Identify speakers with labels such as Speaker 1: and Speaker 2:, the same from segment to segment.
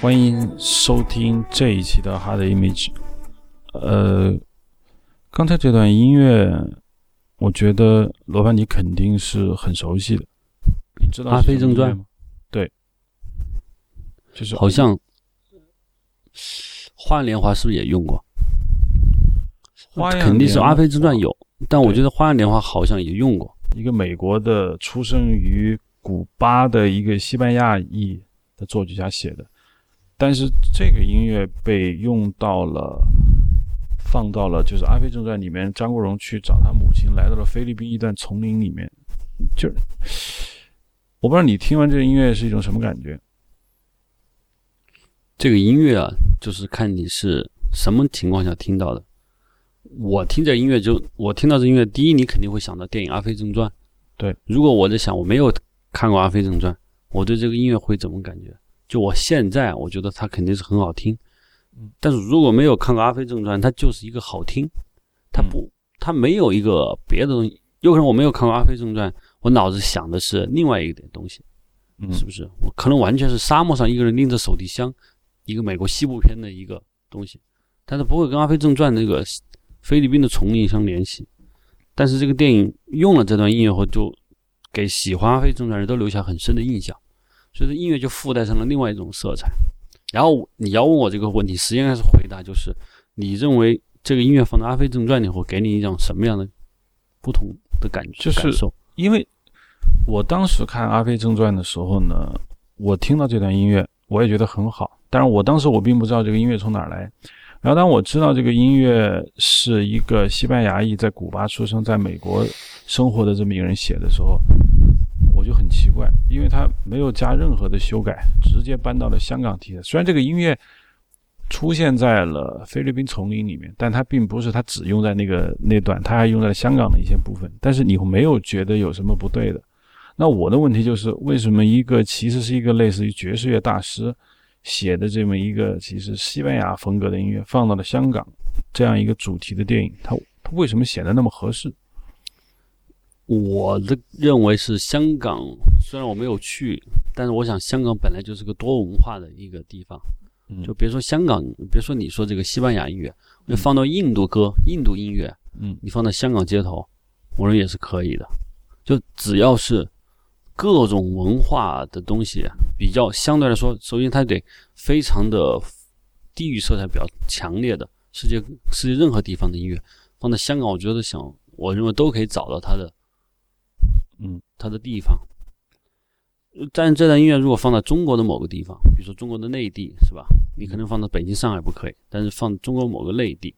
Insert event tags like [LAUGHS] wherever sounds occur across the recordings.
Speaker 1: 欢迎收听这一期的 Hard Image。呃，刚才这段音乐，我觉得罗盘你肯定是很熟悉的。你知道《
Speaker 2: 阿飞正传》
Speaker 1: 吗？对，就是
Speaker 2: 好像《花样年华》是不是也用过？
Speaker 1: 花样
Speaker 2: 肯定是《阿飞正传》有，但我觉得《花样年华》好像也用过。
Speaker 1: 一个美国的出生于古巴的一个西班牙裔的作曲家写的，但是这个音乐被用到了，放到了就是《阿飞正传》里面，张国荣去找他母亲，来到了菲律宾一段丛林里面，就是我不知道你听完这个音乐是一种什么感觉？
Speaker 2: 这个音乐啊，就是看你是什么情况下听到的。我听这音乐就，我听到这音乐，第一你肯定会想到电影《阿飞正传》。
Speaker 1: 对，
Speaker 2: 如果我在想我没有看过《阿飞正传》，我对这个音乐会怎么感觉？就我现在我觉得它肯定是很好听，
Speaker 1: 嗯，
Speaker 2: 但是如果没有看过《阿飞正传》，它就是一个好听，它不，它没有一个别的东西。有可能我没有看过《阿飞正传》，我脑子想的是另外一点东西。
Speaker 1: 嗯，
Speaker 2: 是不是？我可能完全是沙漠上一个人拎着手提箱，一个美国西部片的一个东西，但是不会跟《阿飞正传》那个菲律宾的丛林相联系。但是这个电影用了这段音乐后，就给喜欢《阿飞正传》的人都留下很深的印象，所以说音乐就附带上了另外一种色彩。然后你要问我这个问题，实际上是回答就是：你认为这个音乐放到《阿飞正传》里会，给你一种什么样的不同的感觉？
Speaker 1: 就是？因为我当时看《阿飞正传》的时候呢，我听到这段音乐，我也觉得很好。但是我当时我并不知道这个音乐从哪儿来。然后当我知道这个音乐是一个西班牙裔在古巴出生，在美国生活的这么一个人写的时候，我就很奇怪，因为他没有加任何的修改，直接搬到了香港题材。虽然这个音乐出现在了菲律宾丛林里面，但它并不是它只用在那个那段，它还用在了香港的一些部分。但是你没有觉得有什么不对的？那我的问题就是，为什么一个其实是一个类似于爵士乐大师写的这么一个其实西班牙风格的音乐，放到了香港这样一个主题的电影，它它为什么显得那么合适？
Speaker 2: 我的认为是香港，虽然我没有去，但是我想香港本来就是个多文化的一个地方。
Speaker 1: 嗯
Speaker 2: 就别说香港，别说你说这个西班牙音乐，就放到印度歌、印度音乐，
Speaker 1: 嗯
Speaker 2: 你放到香港街头，我认为也是可以的。就只要是各种文化的东西比较相对来说，首先它得非常的地域色彩比较强烈的世界世界任何地方的音乐，放在香港，我觉得想我认为都可以找到它的
Speaker 1: 嗯
Speaker 2: 它的地方。呃但这段音乐如果放在中国的某个地方，比如说中国的内地，是吧？你可能放到北京、上海不可以，但是放中国某个内地，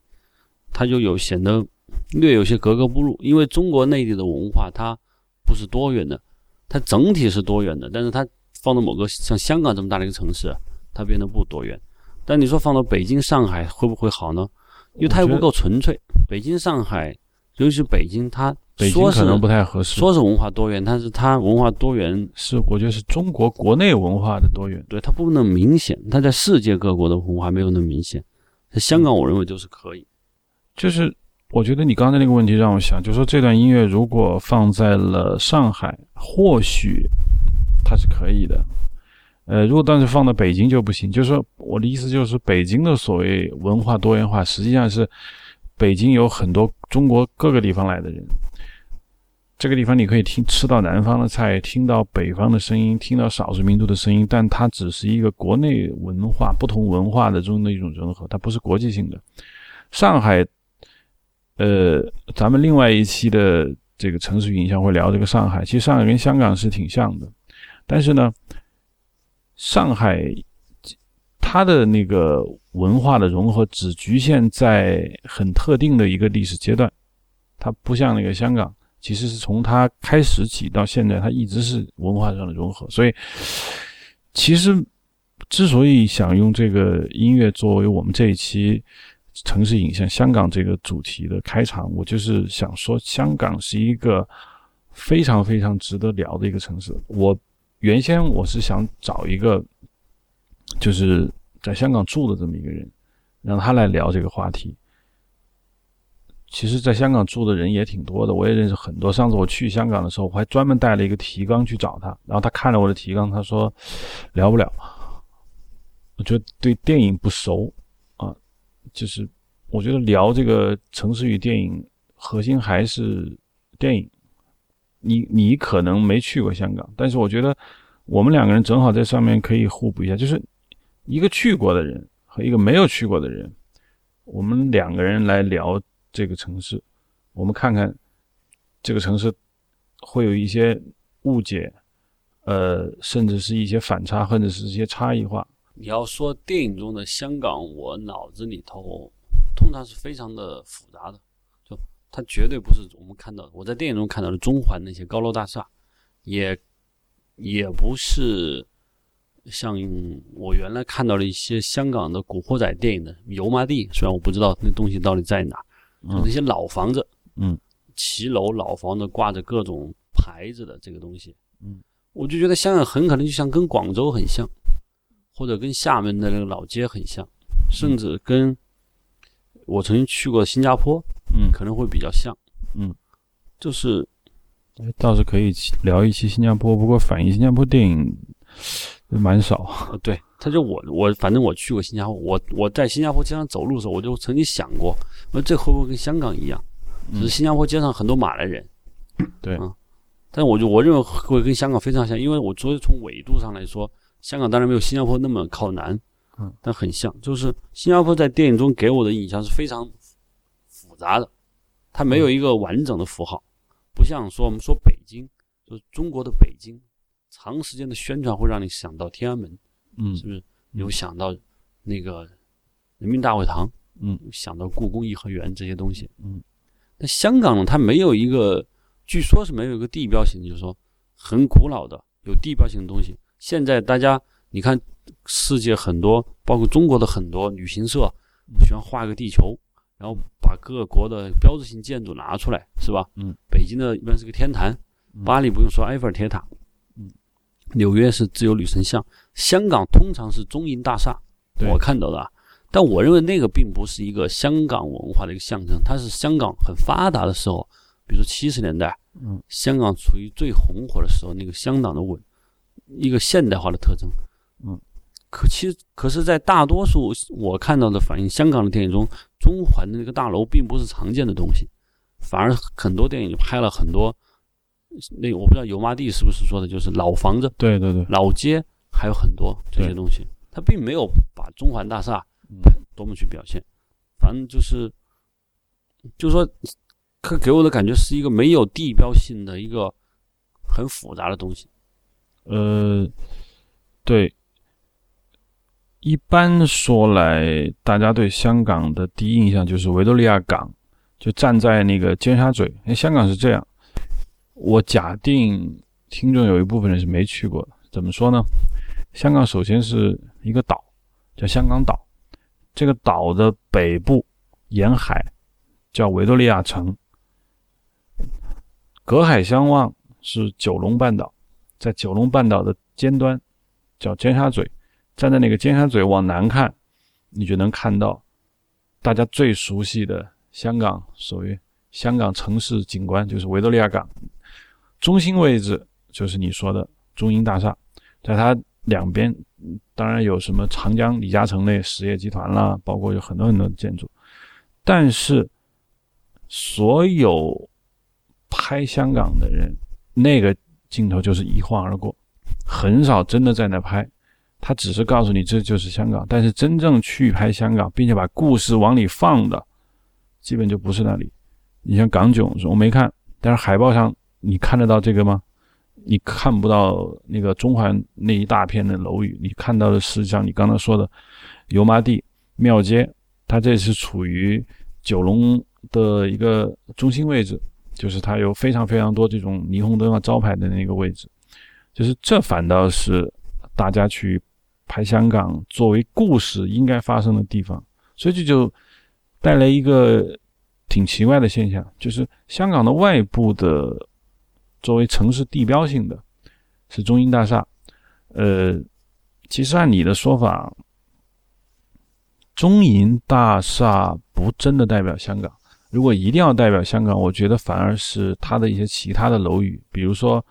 Speaker 2: 它就有显得略有些格格不入，因为中国内地的文化它不是多元的，它整体是多元的，但是它放到某个像香港这么大的一个城市，它变得不多元。但你说放到北京、上海会不会好呢？因为它又不够纯粹。北京、上海，尤其是北京，它
Speaker 1: 北京可能不太合适，
Speaker 2: 说是文化多元，但是它文化多元，
Speaker 1: 是我觉得是中国国内文化的多元。
Speaker 2: 对它不那么明显，它在世界各国的文化没有那么明显。在香港，我认为就是可以。
Speaker 1: 就是我觉得你刚才那个问题让我想，就是说这段音乐如果放在了上海，或许它是可以的。呃，如果当时放到北京就不行。就是说我的意思就是，北京的所谓文化多元化，实际上是北京有很多中国各个地方来的人。这个地方你可以听吃到南方的菜，听到北方的声音，听到少数民族的声音，但它只是一个国内文化不同文化的中的一种融合，它不是国际性的。上海，呃，咱们另外一期的这个城市影像会聊这个上海。其实上海跟香港是挺像的，但是呢，上海它的那个文化的融合只局限在很特定的一个历史阶段，它不像那个香港，其实是从它开始起到现在，它一直是文化上的融合。所以，其实之所以想用这个音乐作为我们这一期城市影像香港这个主题的开场，我就是想说，香港是一个非常非常值得聊的一个城市。我原先我是想找一个就是在香港住的这么一个人，让他来聊这个话题。其实，在香港住的人也挺多的，我也认识很多。上次我去香港的时候，我还专门带了一个提纲去找他，然后他看了我的提纲，他说聊不了。我觉得对电影不熟啊，就是我觉得聊这个城市与电影，核心还是电影。你你可能没去过香港，但是我觉得我们两个人正好在上面可以互补一下，就是一个去过的人和一个没有去过的人，我们两个人来聊这个城市，我们看看这个城市会有一些误解，呃，甚至是一些反差，或者是一些差异化。
Speaker 2: 你要说电影中的香港，我脑子里头通常是非常的复杂的。就它绝对不是我们看到的，我在电影中看到的中环那些高楼大厦，也也不是像我原来看到的一些香港的古惑仔电影的油麻地。虽然我不知道那东西到底在哪，就那些老房子，
Speaker 1: 嗯，
Speaker 2: 骑楼老房子挂着各种牌子的这个东西，
Speaker 1: 嗯，
Speaker 2: 我就觉得香港很可能就像跟广州很像，或者跟厦门的那个老街很像，甚至跟我曾经去过新加坡。
Speaker 1: 嗯，
Speaker 2: 可能会比较像，
Speaker 1: 嗯，
Speaker 2: 就是，
Speaker 1: 倒是可以聊一期新加坡，不过反映新加坡电影蛮少。
Speaker 2: 对，他就我我反正我去过新加坡，我我在新加坡街上走路的时候，我就曾经想过，说这会不会跟香港一样？就是新加坡街上很多马来人，
Speaker 1: 对，
Speaker 2: 嗯，但我就我认为会跟香港非常像，因为我作为从纬度上来说，香港当然没有新加坡那么靠南，
Speaker 1: 嗯，
Speaker 2: 但很像，就是新加坡在电影中给我的印象是非常复。杂的，它没有一个完整的符号，不像说我们说北京，就是中国的北京，长时间的宣传会让你想到天安门，
Speaker 1: 嗯，
Speaker 2: 是不是？有想到那个人民大会堂，
Speaker 1: 嗯，
Speaker 2: 想到故宫颐和园这些东西，
Speaker 1: 嗯。
Speaker 2: 那香港呢？它没有一个，据说是没有一个地标性，就是说很古老的有地标性的东西。现在大家你看，世界很多，包括中国的很多旅行社，喜欢画个地球。然后把各国的标志性建筑拿出来，是吧？
Speaker 1: 嗯，
Speaker 2: 北京的一般是个天坛，巴黎不用说埃菲尔铁塔，
Speaker 1: 嗯，
Speaker 2: 纽约是自由女神像，香港通常是中银大厦，我看到的。但我认为那个并不是一个香港文化的一个象征，它是香港很发达的时候，比如说七十年代，
Speaker 1: 嗯，
Speaker 2: 香港处于最红火的时候，那个香港的稳，一个现代化的特征，
Speaker 1: 嗯。
Speaker 2: 可其实，可是，在大多数我看到的反映香港的电影中，中环的那个大楼并不是常见的东西，反而很多电影拍了很多。那我不知道油麻地是不是说的，就是老房子，
Speaker 1: 对对对，
Speaker 2: 老街还有很多这些东西，他并没有把中环大厦多么去表现。反正就是，就是说，他给我的感觉是一个没有地标性的一个很复杂的东西。
Speaker 1: 呃，对。一般说来，大家对香港的第一印象就是维多利亚港，就站在那个尖沙咀。哎，香港是这样。我假定听众有一部分人是没去过的，怎么说呢？香港首先是一个岛，叫香港岛。这个岛的北部沿海叫维多利亚城，隔海相望是九龙半岛，在九龙半岛的尖端叫尖沙咀。站在那个尖沙咀往南看，你就能看到大家最熟悉的香港，所谓香港城市景观，就是维多利亚港。中心位置就是你说的中银大厦，在它两边，当然有什么长江李嘉诚那实业集团啦，包括有很多很多的建筑。但是，所有拍香港的人，那个镜头就是一晃而过，很少真的在那拍。他只是告诉你这就是香港，但是真正去拍香港，并且把故事往里放的，基本就不是那里。你像港囧，我没看，但是海报上你看得到这个吗？你看不到那个中环那一大片的楼宇，你看到的是像你刚才说的油麻地庙街，它这是处于九龙的一个中心位置，就是它有非常非常多这种霓虹灯啊招牌的那个位置，就是这反倒是大家去。拍香港作为故事应该发生的地方，所以这就带来一个挺奇怪的现象，就是香港的外部的作为城市地标性的是中银大厦。呃，其实按你的说法，中银大厦不真的代表香港。如果一定要代表香港，我觉得反而是它的一些其他的楼宇，比如说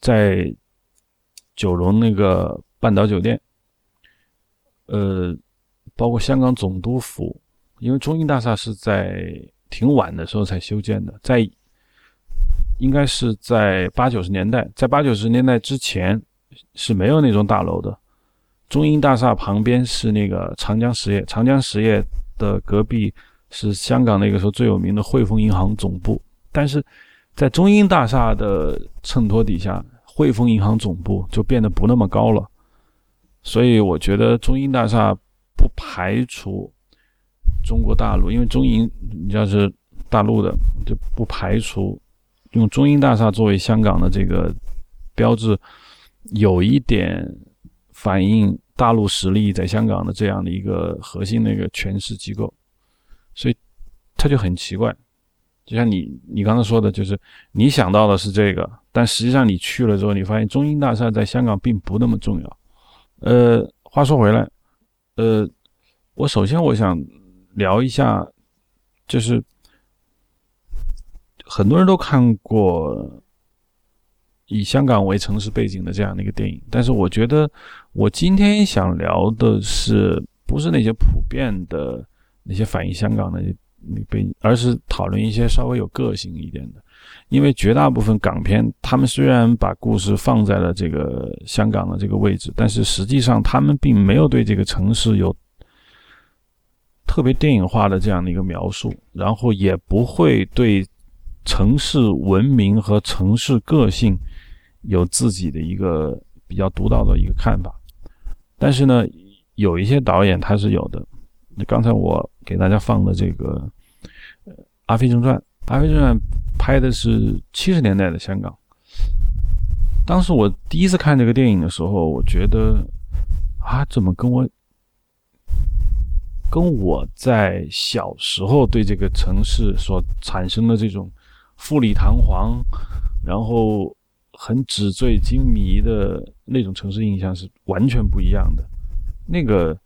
Speaker 1: 在九龙那个半岛酒店。呃，包括香港总督府，因为中英大厦是在挺晚的时候才修建的，在应该是在八九十年代，在八九十年代之前是没有那种大楼的。中英大厦旁边是那个长江实业，长江实业的隔壁是香港那个时候最有名的汇丰银行总部，但是在中英大厦的衬托底下，汇丰银行总部就变得不那么高了。所以我觉得中英大厦不排除中国大陆，因为中英你要是大陆的，就不排除用中英大厦作为香港的这个标志，有一点反映大陆实力在香港的这样的一个核心的一个诠释机构，所以他就很奇怪。就像你你刚才说的，就是你想到的是这个，但实际上你去了之后，你发现中英大厦在香港并不那么重要。呃，话说回来，呃，我首先我想聊一下，就是很多人都看过以香港为城市背景的这样的一个电影，但是我觉得我今天想聊的是不是那些普遍的那些反映香港的那背景，而是讨论一些稍微有个性一点的。因为绝大部分港片，他们虽然把故事放在了这个香港的这个位置，但是实际上他们并没有对这个城市有特别电影化的这样的一个描述，然后也不会对城市文明和城市个性有自己的一个比较独到的一个看法。但是呢，有一些导演他是有的。刚才我给大家放的这个《阿飞正传》。《阿飞正传》拍的是七十年代的香港。当时我第一次看这个电影的时候，我觉得啊，怎么跟我跟我在小时候对这个城市所产生的这种富丽堂皇，然后很纸醉金迷的那种城市印象是完全不一样的。那个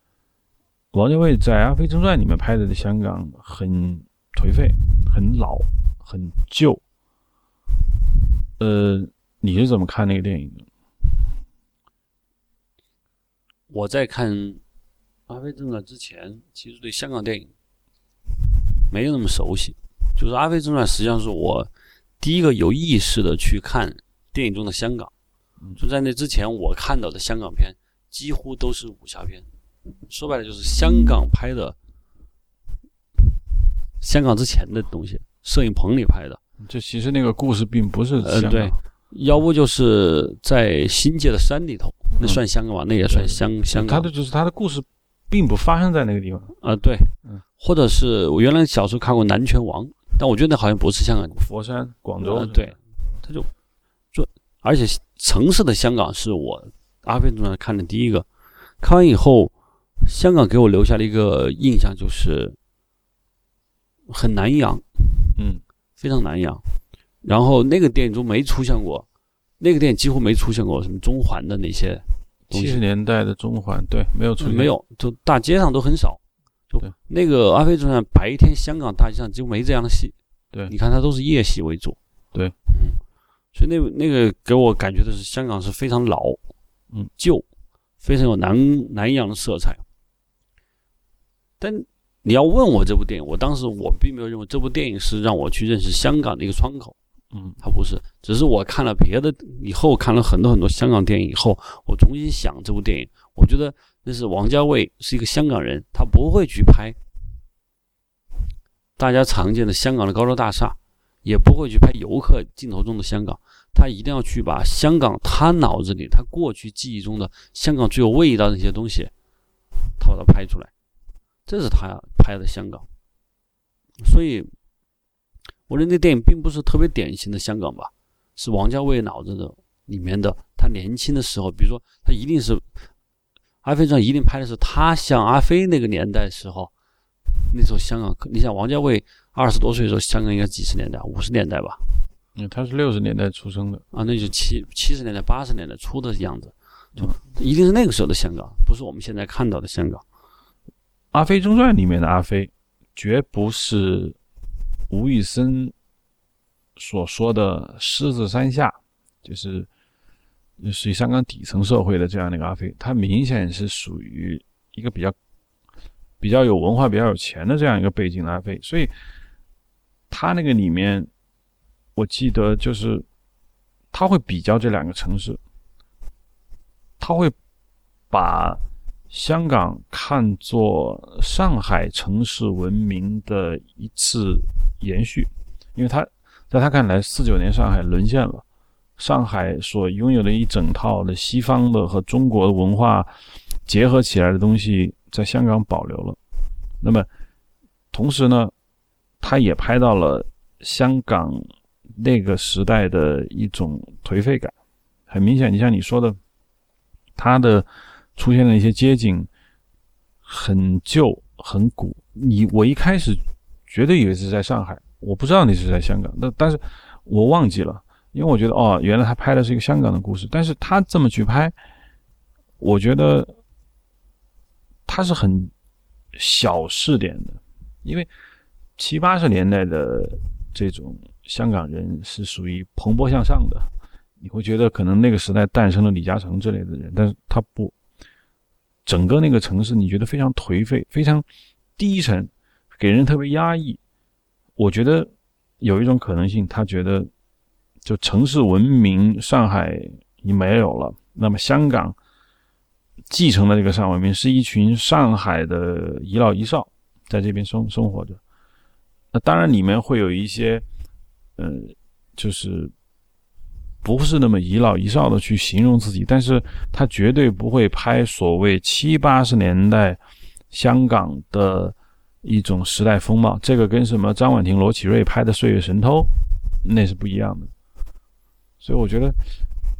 Speaker 1: 王家卫在《阿飞正传》里面拍的的香港很。颓废，很老，很旧。呃，你是怎么看那个电影的？
Speaker 2: 我在看《阿飞正传》之前，其实对香港电影没有那么熟悉。就是《阿飞正传》实际上是我第一个有意识的去看电影中的香港。就在那之前，我看到的香港片几乎都是武侠片，说白了就是香港拍的。香港之前的东西，摄影棚里拍的。
Speaker 1: 就其实那个故事并不是
Speaker 2: 呃，对，要不就是在新界的山里头，那算香港吧？那也算香香港。
Speaker 1: 他的就是他的故事，并不发生在那个地方。
Speaker 2: 啊，对，嗯，或者是我原来小时候看过《南拳王》，但我觉得那好像不是香港。
Speaker 1: 佛山、广州。
Speaker 2: 对，他就就，而且城市的香港是我阿飞正传看的第一个，看完以后，香港给我留下了一个印象就是。很难养，
Speaker 1: 嗯，
Speaker 2: 非常难养。然后那个电影中没出现过，那个电影几乎没出现过什么中环的那些。
Speaker 1: 七十年代的中环，对，没有出现，
Speaker 2: 没有，就大街上都很少。就那个《阿飞正传》，白天香港大街上几乎没这样的戏。
Speaker 1: 对，
Speaker 2: 你看它都是夜戏为主。
Speaker 1: 对，
Speaker 2: 嗯，所以那那个给我感觉的是香港是非常老，
Speaker 1: 嗯，
Speaker 2: 旧，非常有南南洋的色彩。但。你要问我这部电影，我当时我并没有认为这部电影是让我去认识香港的一个窗口，
Speaker 1: 嗯，
Speaker 2: 它不是，只是我看了别的以后，看了很多很多香港电影以后，我重新想这部电影，我觉得那是王家卫是一个香港人，他不会去拍大家常见的香港的高楼大厦，也不会去拍游客镜头中的香港，他一定要去把香港他脑子里他过去记忆中的香港最有味道的那些东西，他把它拍出来。这是他拍的香港，所以我认为那电影并不是特别典型的香港吧，是王家卫脑子的里面的。他年轻的时候，比如说他一定是《阿飞传》，一定拍的是他像阿飞那个年代时候，那时候香港，你想王家卫二十多岁的时候，香港应该几十年代，五十年代吧？
Speaker 1: 嗯，他是六十年代出生的
Speaker 2: 啊，那就七七十年代、八十年代初的样子，就一定是那个时候的香港，不是我们现在看到的香港。
Speaker 1: 《阿飞正传》里面的阿飞，绝不是吴宇森所说的狮子山下，就是属于香港底层社会的这样的一个阿飞。他明显是属于一个比较比较有文化、比较有钱的这样一个背景的阿飞，所以他那个里面，我记得就是他会比较这两个城市，他会把香港看作上海城市文明的一次延续，因为他在他看来，四九年上海沦陷了。上海所拥有的一整套的西方的和中国的文化结合起来的东西，在香港保留了。那么，同时呢，他也拍到了香港那个时代的一种颓废感。很明显，你像你说的，它的出现的一些街景很旧、很古。你我一开始绝对以为是在上海，我不知道你是在香港。那但是我忘记了。因为我觉得哦，原来他拍的是一个香港的故事，但是他这么去拍，我觉得他是很小试点的，因为七八十年代的这种香港人是属于蓬勃向上的，你会觉得可能那个时代诞生了李嘉诚之类的人，但是他不，整个那个城市你觉得非常颓废，非常低沉，给人特别压抑。我觉得有一种可能性，他觉得。就城市文明，上海已没有了。那么香港继承的这个上海文明，是一群上海的遗老遗少在这边生生活着。那当然里面会有一些，呃，就是不是那么遗老遗少的去形容自己，但是他绝对不会拍所谓七八十年代香港的一种时代风貌。这个跟什么张婉婷、罗启瑞拍的《岁月神偷》那是不一样的。所以我觉得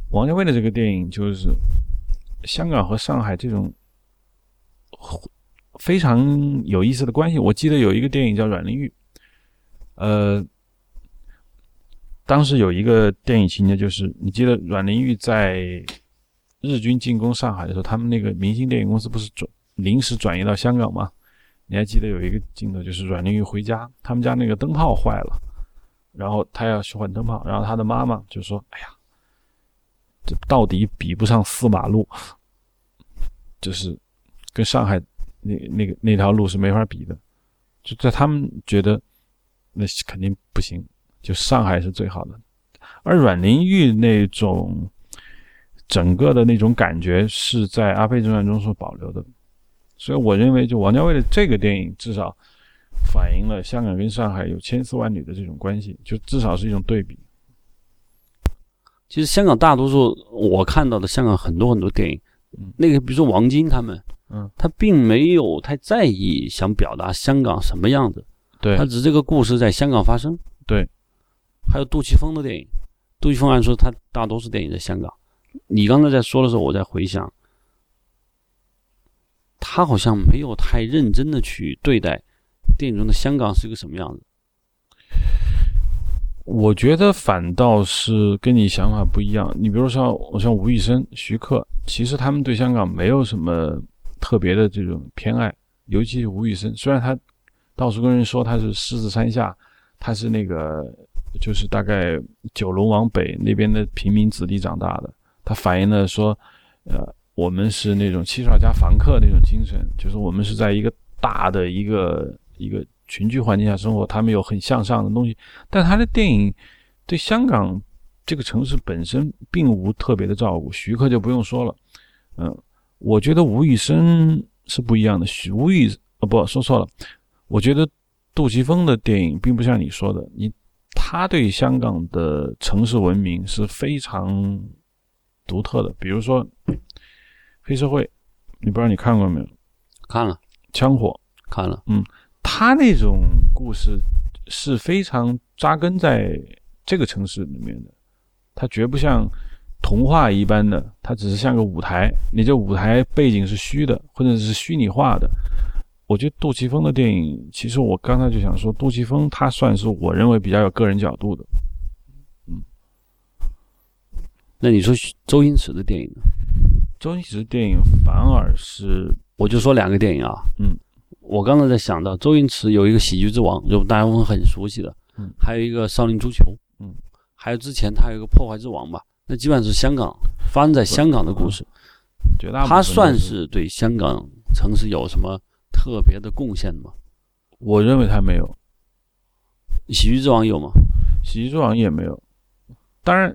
Speaker 1: 王家卫的这个电影就是香港和上海这种非常有意思的关系。我记得有一个电影叫《阮玲玉》，呃，当时有一个电影情节就是，你记得阮玲玉在日军进攻上海的时候，他们那个明星电影公司不是转临时转移到香港吗？你还记得有一个镜头就是阮玲玉回家，他们家那个灯泡坏了。然后他要去换灯泡，然后他的妈妈就说：“哎呀，这到底比不上四马路，就是跟上海那那个那条路是没法比的。就在他们觉得那肯定不行，就上海是最好的。而阮玲玉那种整个的那种感觉是在《阿飞正传》中所保留的，所以我认为，就王家卫的这个电影至少。”反映了香港跟上海有千丝万缕的这种关系，就至少是一种对比。
Speaker 2: 其实香港大多数我看到的香港很多很多电影，那个比如说王晶他们，
Speaker 1: 嗯，
Speaker 2: 他并没有太在意想表达香港什么样子，
Speaker 1: 对
Speaker 2: 他只是这个故事在香港发生，
Speaker 1: 对。
Speaker 2: 还有杜琪峰的电影，杜琪峰按说他大多数电影在香港。你刚才在说的时候，我在回想，他好像没有太认真的去对待。电影中的香港是一个什么样子？
Speaker 1: 我觉得反倒是跟你想法不一样。你比如说，我像吴宇森、徐克，其实他们对香港没有什么特别的这种偏爱。尤其是吴宇森，虽然他到处跟人说他是狮子山下，他是那个就是大概九龙往北那边的平民子弟长大的，他反映了说，呃，我们是那种七十二家房客那种精神，就是我们是在一个大的一个。一个群居环境下生活，他们有很向上的东西，但他的电影对香港这个城市本身并无特别的照顾。徐克就不用说了，嗯，我觉得吴宇森是不一样的。徐吴宇啊，不说错了，我觉得杜琪峰的电影并不像你说的，你他对香港的城市文明是非常独特的。比如说黑社会，你不知道你看过没有？
Speaker 2: 看了，
Speaker 1: 枪火
Speaker 2: 看了，
Speaker 1: 嗯。他那种故事是非常扎根在这个城市里面的，它绝不像童话一般的，它只是像个舞台，你这舞台背景是虚的，或者是虚拟化的。我觉得杜琪峰的电影，其实我刚才就想说，杜琪峰他算是我认为比较有个人角度的。嗯，
Speaker 2: 那你说周星驰的电影呢？
Speaker 1: 周星驰的电影反而是，
Speaker 2: 我就说两个电影啊，
Speaker 1: 嗯。
Speaker 2: 我刚才在想到，周星驰有一个《喜剧之王》，就大家会很熟悉的，
Speaker 1: 嗯，
Speaker 2: 还有一个《少林足球》，
Speaker 1: 嗯，
Speaker 2: 还有之前他有一个《破坏之王》吧，那基本上是香港发生在香港的故事，
Speaker 1: 绝大
Speaker 2: 他算是对香港城市有什么特别的贡献吗？
Speaker 1: 我认为他没有，
Speaker 2: 喜剧之王有吗？
Speaker 1: 喜剧之王也没有。当然，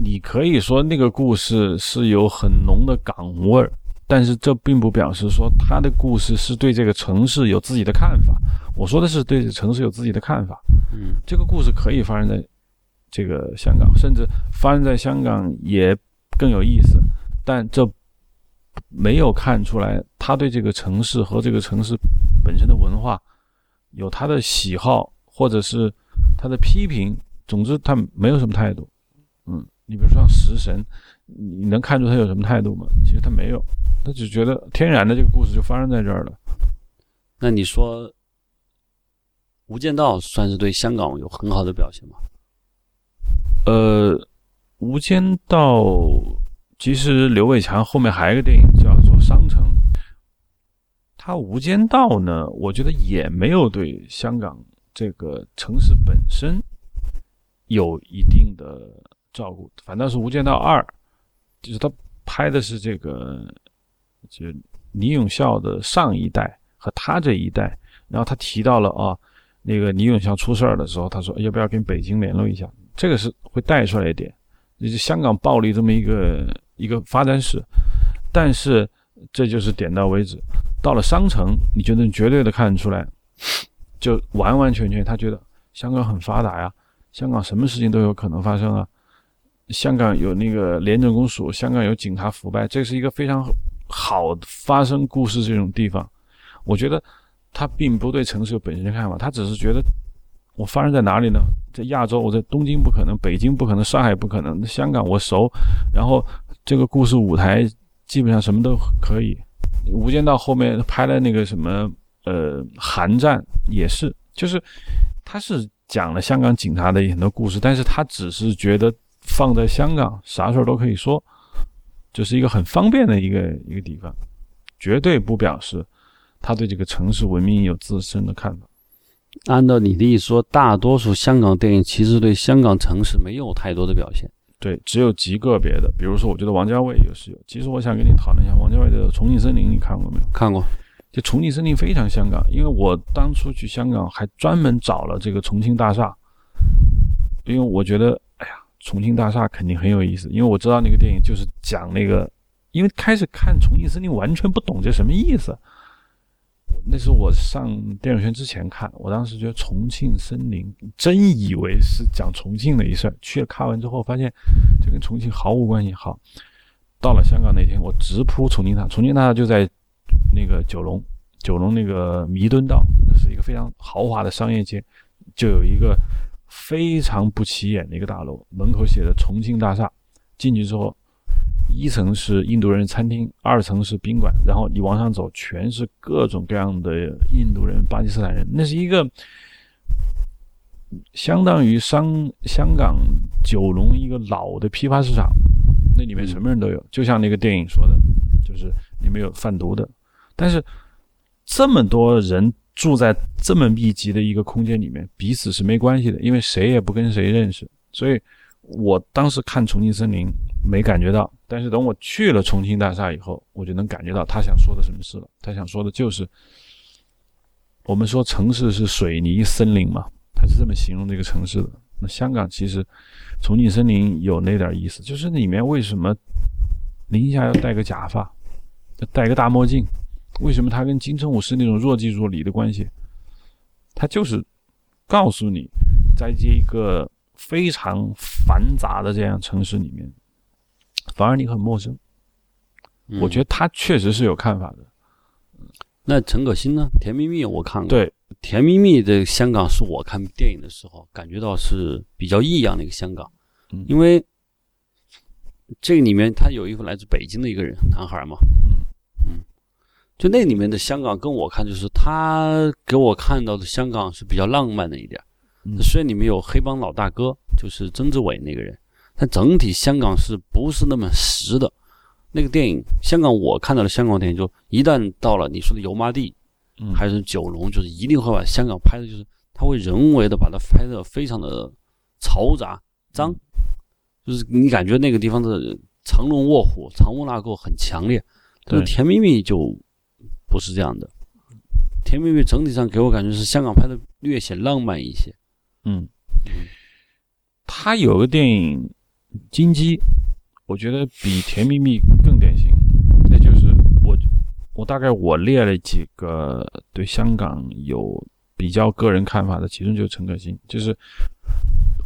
Speaker 1: 你可以说那个故事是有很浓的港味儿，但是这并不表示说他的故事是对这个城市有自己的看法。我说的是对城市有自己的看法。
Speaker 2: 嗯，
Speaker 1: 这个故事可以发生在这个香港，甚至发生在香港也更有意思，但这没有看出来他对这个城市和这个城市本身的文化有他的喜好，或者是他的批评。总之，他没有什么态度。嗯，你比如说像食神，你能看出他有什么态度吗？其实他没有，他就觉得天然的这个故事就发生在这儿了。
Speaker 2: 那你说，《无间道》算是对香港有很好的表现吗？
Speaker 1: 呃，《无间道》其实刘伟强后面还有一个电影叫做《商城》，他《无间道》呢，我觉得也没有对香港这个城市本身。有一定的照顾，反倒是《无间道二》，就是他拍的是这个，就李永孝的上一代和他这一代，然后他提到了啊，那个李永孝出事儿的时候，他说要不要跟北京联络一下？这个是会带出来一点，就是香港暴力这么一个一个发展史，但是这就是点到为止。到了商城，你就能绝对的看出来，就完完全全他觉得香港很发达呀。香港什么事情都有可能发生啊！香港有那个廉政公署，香港有警察腐败，这是一个非常好发生故事这种地方。我觉得他并不对城市有本身的看法，他只是觉得我发生在哪里呢？在亚洲，我在东京不可能，北京不可能，上海不可能，香港我熟。然后这个故事舞台基本上什么都可以。无间道后面拍了那个什么呃寒战也是，就是他是。讲了香港警察的很多故事，但是他只是觉得放在香港啥事儿都可以说，就是一个很方便的一个一个地方，绝对不表示他对这个城市文明有自身的看法。
Speaker 2: 按照你的意思说，大多数香港电影其实对香港城市没有太多的表现，
Speaker 1: 对，只有极个别的，比如说，我觉得王家卫也是有。其实我想跟你讨论一下王家卫的《重庆森林》，你看过没有？
Speaker 2: 看过。
Speaker 1: 就重庆森林非常香港，因为我当初去香港还专门找了这个重庆大厦，因为我觉得，重庆大厦肯定很有意思，因为我知道那个电影就是讲那个，因为开始看重庆森林完全不懂这什么意思，那是我上电影学院之前看，我当时觉得重庆森林真以为是讲重庆的一事儿，去了看完之后发现这跟重庆毫无关系。好，到了香港那天，我直扑重庆大厦，重庆大厦就在。那个九龙，九龙那个弥敦道，那是一个非常豪华的商业街，就有一个非常不起眼的一个大楼，门口写的重庆大厦。进去之后，一层是印度人餐厅，二层是宾馆，然后你往上走，全是各种各样的印度人、巴基斯坦人。那是一个相当于商香港九龙一个老的批发市场，那里面什么人都有，就像那个电影说的，就是里面有贩毒的。但是这么多人住在这么密集的一个空间里面，彼此是没关系的，因为谁也不跟谁认识。所以我当时看《重庆森林》没感觉到，但是等我去了重庆大厦以后，我就能感觉到他想说的什么事了。他想说的就是，我们说城市是水泥森林嘛，他是这么形容这个城市的。那香港其实重庆森林有那点意思，就是里面为什么林夏要戴个假发，戴个大墨镜？为什么他跟金城武是那种若即若离的关系？他就是告诉你，在这一个非常繁杂的这样城市里面，反而你很陌生。我觉得他确实是有看法的。
Speaker 2: 那陈可辛呢？《甜蜜蜜》我看过。
Speaker 1: 对，《
Speaker 2: 甜蜜蜜》的香港是我看电影的时候感觉到是比较异样的一个香港，因为这个里面他有一个来自北京的一个人男孩嘛。就那里面的香港，跟我看就是他给我看到的香港是比较浪漫的一点。虽然里面有黑帮老大哥，就是曾志伟那个人，但整体香港是不是那么实的？那个电影，香港我看到的香港电影，就一旦到了你说的油麻地，还是九龙，就是一定会把香港拍的，就是他会人为的把它拍的非常的嘈杂、脏，就是你感觉那个地方的藏龙卧虎、藏污纳垢很强烈。但是《甜蜜蜜》就。不是这样的。《甜蜜蜜》整体上给我感觉是香港拍的略显浪漫一些。
Speaker 1: 嗯，他有个电影《金鸡》，我觉得比《甜蜜蜜》更典型。那就是我，我大概我列了几个对香港有比较个人看法的，其中就是陈可辛。就是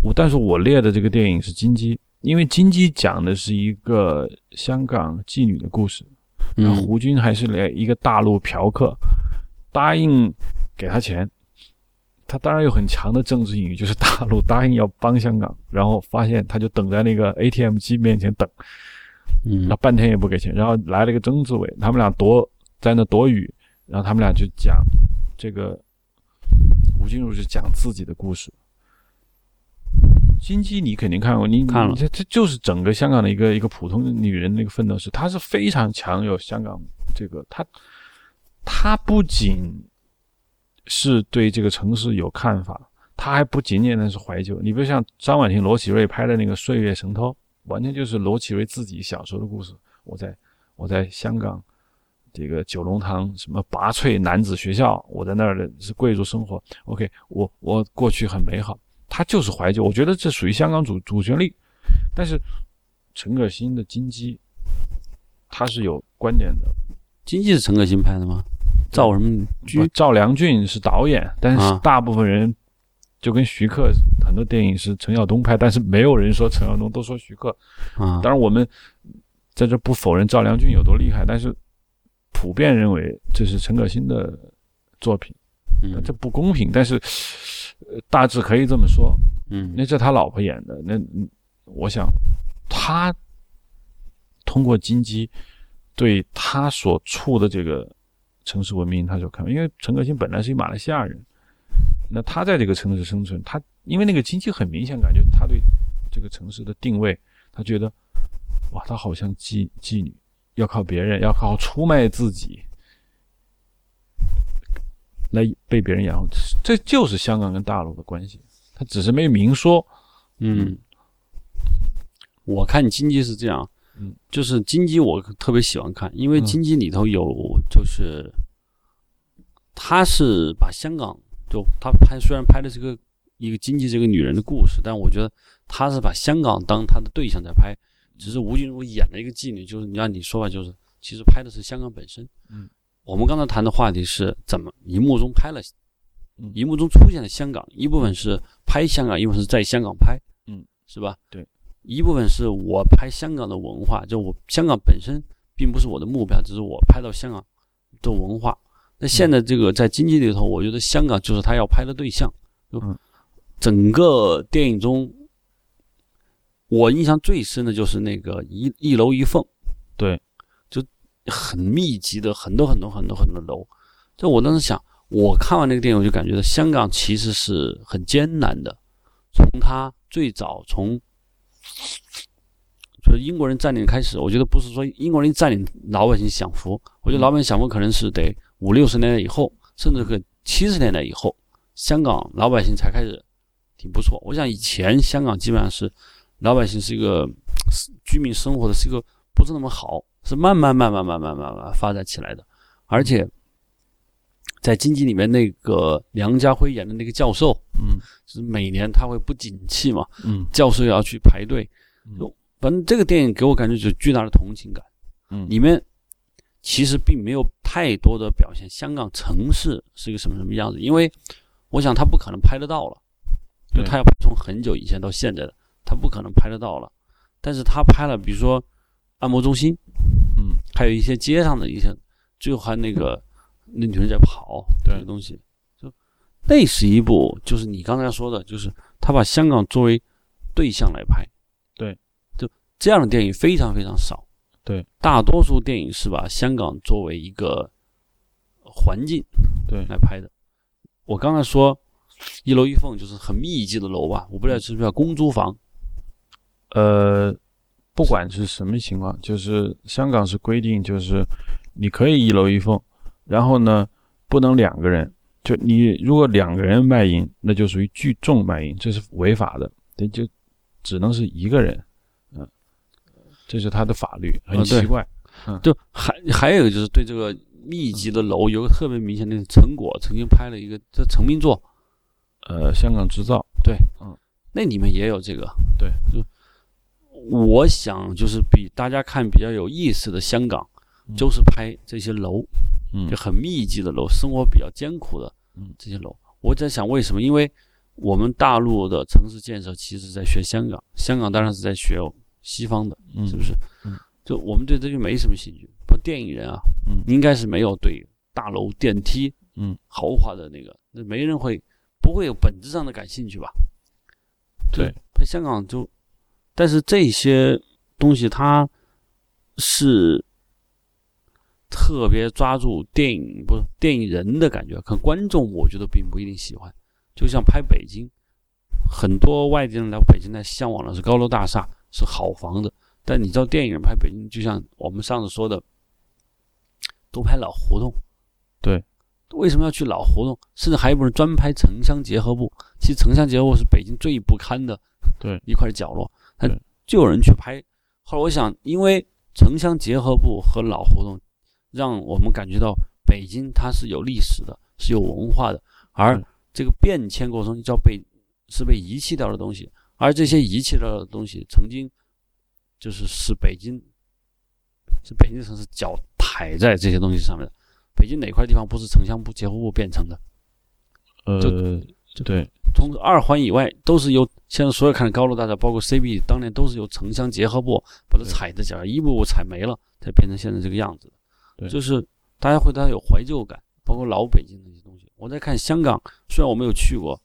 Speaker 1: 我，但是我列的这个电影是《金鸡》，因为《金鸡》讲的是一个香港妓女的故事。然后胡军还是来一个大陆嫖客。答应给他钱，他当然有很强的政治隐喻，就是大陆答应要帮香港，然后发现他就等在那个 ATM 机面前等，
Speaker 2: 嗯，
Speaker 1: 那半天也不给钱，然后来了一个曾志伟，他们俩躲在那躲雨，然后他们俩就讲这个吴君如就讲自己的故事。金鸡你肯定看过，你
Speaker 2: 看了，
Speaker 1: 这这就是整个香港的一个一个普通女人的一个奋斗史，她是非常强有香港这个她。她不仅是对这个城市有看法，她还不仅仅的是怀旧。你比如像张婉婷、罗启瑞拍的那个《岁月神偷》，完全就是罗启瑞自己小时候的故事。我在我在香港这个九龙塘什么拔萃男子学校，我在那儿的是贵族生活。OK，我我过去很美好，他就是怀旧。我觉得这属于香港主主旋律。但是陈可辛的金鸡，他是有观点的。
Speaker 2: 金鸡是陈可辛拍的吗？赵什么？
Speaker 1: 赵良俊是导演，但是大部分人就跟徐克很多电影是陈晓东拍，但是没有人说陈晓东，都说徐克。
Speaker 2: 啊，
Speaker 1: 当然我们在这不否认赵良俊有多厉害，但是普遍认为这是陈可辛的作品，嗯这不公平。但是大致可以这么说，
Speaker 2: 嗯，
Speaker 1: 那这他老婆演的，那我想他通过金鸡。对他所处的这个城市文明，他就看，因为陈可辛本来是一马来西亚人，那他在这个城市生存，他因为那个金鸡很明显感觉他对这个城市的定位，他觉得哇，他好像妓妓女，要靠别人，要靠出卖自己来被别人养活，这就是香港跟大陆的关系，他只是没明说。
Speaker 2: 嗯，我看经济是这样。
Speaker 1: 嗯，
Speaker 2: 就是经济，我特别喜欢看，因为经济里头有，就是他是把香港，就他拍虽然拍的是个一个经济这个女人的故事，但我觉得他是把香港当他的对象在拍，只是吴君如演了一个妓女，就是你按你说吧，就是其实拍的是香港本身。
Speaker 1: 嗯，
Speaker 2: 我们刚才谈的话题是怎么荧幕中拍了，荧幕中出现了香港，一部分是拍香港，一部分是在香港拍，
Speaker 1: 嗯，
Speaker 2: 是吧？
Speaker 1: 对。
Speaker 2: 一部分是我拍香港的文化，就我香港本身并不是我的目标，只是我拍到香港的文化。那现在这个在经济里头，我觉得香港就是他要拍的对象。
Speaker 1: 嗯，
Speaker 2: 整个电影中，我印象最深的就是那个一一楼一凤，
Speaker 1: 对，
Speaker 2: 就很密集的很多很多很多很多楼。就我当时想，我看完那个电影，我就感觉到香港其实是很艰难的。从他最早从就是英国人占领开始，我觉得不是说英国人占领老百姓享福，我觉得老百姓享福可能是得五六十年代以后，甚至个七十年代以后，香港老百姓才开始挺不错。我想以前香港基本上是老百姓是一个居民生活的是一个不是那么好，是慢慢慢慢慢慢慢慢发展起来的。而且在经济里面，那个梁家辉演的那个教授，
Speaker 1: 嗯，
Speaker 2: 是每年他会不景气嘛，
Speaker 1: 嗯，
Speaker 2: 教授也要去排队。反正这个电影给我感觉就巨大的同情感，
Speaker 1: 嗯，
Speaker 2: 里面其实并没有太多的表现香港城市是一个什么什么样子，因为我想他不可能拍得到了，就他要从很久以前到现在的，他不可能拍得到了。但是他拍了，比如说按摩中心，
Speaker 1: 嗯，
Speaker 2: 还有一些街上的一些，最后还那个 [LAUGHS] 那女人在跑，这个东西，就那是一部，就是你刚才说的，就是他把香港作为对象来拍。对，就这样的电影非常非常少，
Speaker 1: 对，
Speaker 2: 大多数电影是把香港作为一个环境
Speaker 1: 对。
Speaker 2: 来拍的。我刚才说一楼一凤就是很密集的楼吧，我不知道是不是叫公租房。
Speaker 1: 呃，不管是什么情况，就是香港是规定，就是你可以一楼一凤，然后呢不能两个人，就你如果两个人卖淫，那就属于聚众卖淫，这是违法的，那就只能是一个人。嗯这是他的法律，很奇怪。
Speaker 2: 就还还有就是对这个密集的楼，有个特别明显的成果，曾经拍了一个这成名作，
Speaker 1: 呃，香港制造，
Speaker 2: 对，
Speaker 1: 嗯，
Speaker 2: 那里面也有这个，
Speaker 1: 对，
Speaker 2: 就我想就是比大家看比较有意思的香港，
Speaker 1: 嗯
Speaker 2: 就是拍这些楼，
Speaker 1: 嗯
Speaker 2: 就很密集的楼，生活比较艰苦的
Speaker 1: 嗯
Speaker 2: 这些楼。我在想为什么？因为我们大陆的城市建设其实在学香港，香港当然是在学西方的，
Speaker 1: 嗯
Speaker 2: 是不是？
Speaker 1: 嗯
Speaker 2: 就我们对这就没什么兴趣。不电影人啊，
Speaker 1: 嗯
Speaker 2: 应该是没有对大楼、电梯、
Speaker 1: 嗯
Speaker 2: 豪华的那个，那没人会不会有本质上的感兴趣吧？
Speaker 1: 对，
Speaker 2: 拍香港就，但是这些东西它是特别抓住电影不是电影人的感觉，可观众我觉得并不一定喜欢。就像拍北京，很多外地人来北京，他向往的是高楼大厦，是好房子。但你知道，电影人拍北京，就像我们上次说的，都拍老胡同。
Speaker 1: 对，
Speaker 2: 为什么要去老胡同？甚至还有部分专拍城乡结合部。其实城乡结合部是北京最不堪的
Speaker 1: 对
Speaker 2: 一块角落，他就有人去拍。后来我想，因为城乡结合部和老胡同，让我们感觉到北京它是有历史的，是有文化的，而
Speaker 1: 嗯
Speaker 2: 这个变迁过程中叫被是被遗弃掉的东西，而这些遗弃掉的东西，曾经就是使北京是北京城市脚踩在这些东西上面的。北京哪块地方不是城乡部结合部变成的？
Speaker 1: 呃，对，
Speaker 2: 从二环以外都是由现在所有看的高楼大厦，包括 CBD，当年都是由城乡结合部把它踩的脚一步步踩没了，才变成现在这个样子的。
Speaker 1: 对
Speaker 2: 就是大家会对它有怀旧感，包括老北京那些东西。我在看香港，虽然我没有去过，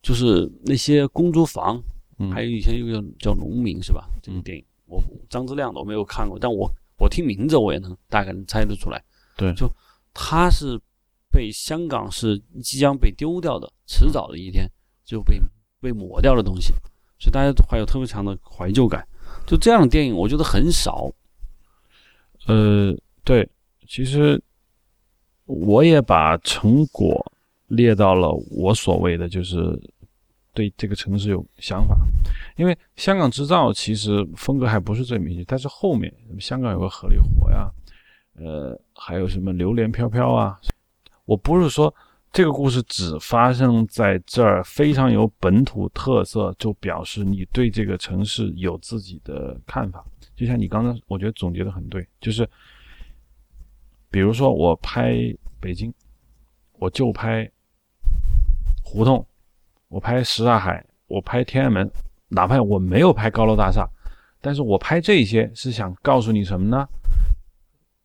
Speaker 2: 就是那些公租房，
Speaker 1: 嗯，
Speaker 2: 还有以前有个叫《农民》是吧？这个
Speaker 1: 嗯
Speaker 2: 电影，我张之亮的我没有看过，但我我听名字我也能大概能猜得出来。
Speaker 1: 对
Speaker 2: 就他是被香港是即将被丢掉的，迟早的一天就被被抹掉的东西，所以大家怀有特别强的怀旧感。就这样的电影，我觉得很少。
Speaker 1: 呃，对，其实我也把成果列到了我所谓的就是对这个城市有想法，因为香港制造其实风格还不是最明显，但是后面香港有个荷里活呀，呃，还有什么榴莲飘飘啊，我不是说这个故事只发生在这儿，非常有本土特色，就表示你对这个城市有自己的看法。就像你刚刚，我觉得总结的很对，就是比如说我拍北京，我就拍胡同，我拍什刹海，我拍天安门，哪怕我没有拍高楼大厦，但是我拍这些是想告诉你什么呢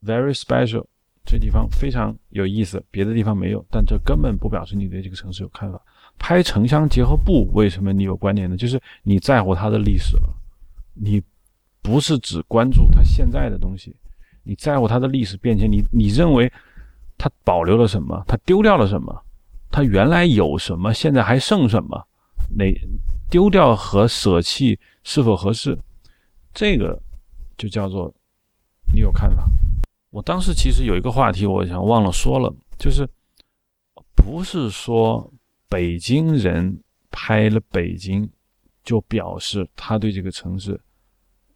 Speaker 1: ？Very special，这地方非常有意思，别的地方没有，但这根本不表示你对这个城市有看法。拍城乡结合部，为什么你有观点呢？就是你在乎它的历史了，你不是只关注它现在的东西，你在乎它的历史变迁，你你认为它保留了什么，它丢掉了什么，它原来有什么，现在还剩什么，哪丢掉和舍弃是否合适，这个就叫做你有看法。我当时其实有一个话题，我想忘了说了，就是不是说北京人拍了北京，就表示他对这个城市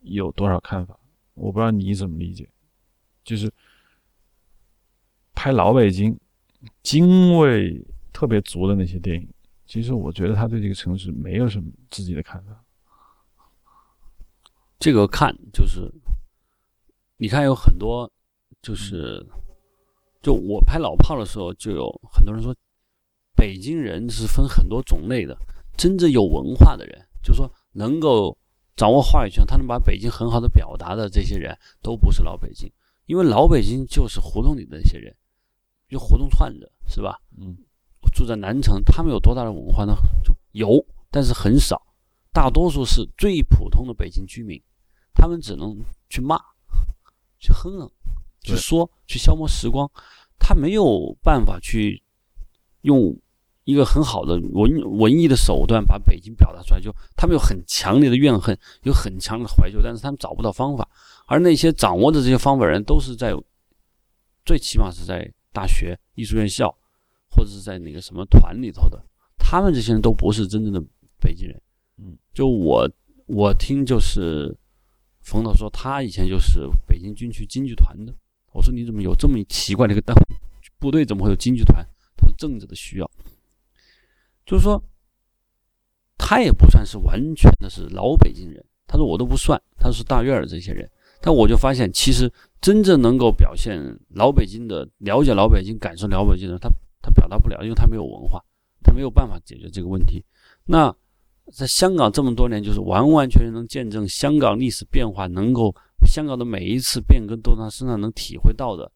Speaker 1: 有多少看法？我不知道你怎么理解，就是拍老北京，京味特别足的那些电影，其实我觉得他对这个城市没有什么自己的看法。
Speaker 2: 这个看就是，你看有很多，就是，就我拍老炮的时候，就有很多人说，北京人是分很多种类的，真正有文化的人，就说能够掌握话语权，他能把北京很好的表达的这些人，都不是老北京，因为老北京就是胡同里的那些人，就胡同串着，是吧？
Speaker 1: 嗯，
Speaker 2: 住在南城，他们有多大的文化呢？就有，但是很少，大多数是最普通的北京居民，他们只能去骂、去哼哼、去说、去消磨时光，他没有办法去用一个很好的文文艺的手段把北京表达出来。就他们有很强烈的怨恨，有很强的怀旧，但是他们找不到方法。而那些掌握着这些方法人，都是在最起码是在大学、艺术院校。或者是在哪个什么团里头的，他们这些人都不是真正的北京人。
Speaker 1: 嗯，
Speaker 2: 就我我听就是冯导说，他以前就是北京军区京剧团的，我说你怎么有这么奇怪的一个单位部队？怎么会有京剧团？他说政治的需要，就是说他也不算是完全的是老北京人。他说我都不算，他是大院的这些人。但我就发现，其实真正能够表现老北京的、了解老北京、感受老北京的，他他表达不了，因为他没有文化，他没有办法解决这个问题。那在香港这么多年，就是完完全全能见证香港历史变化，能够香港的每一次变更都在他身上能体会到的，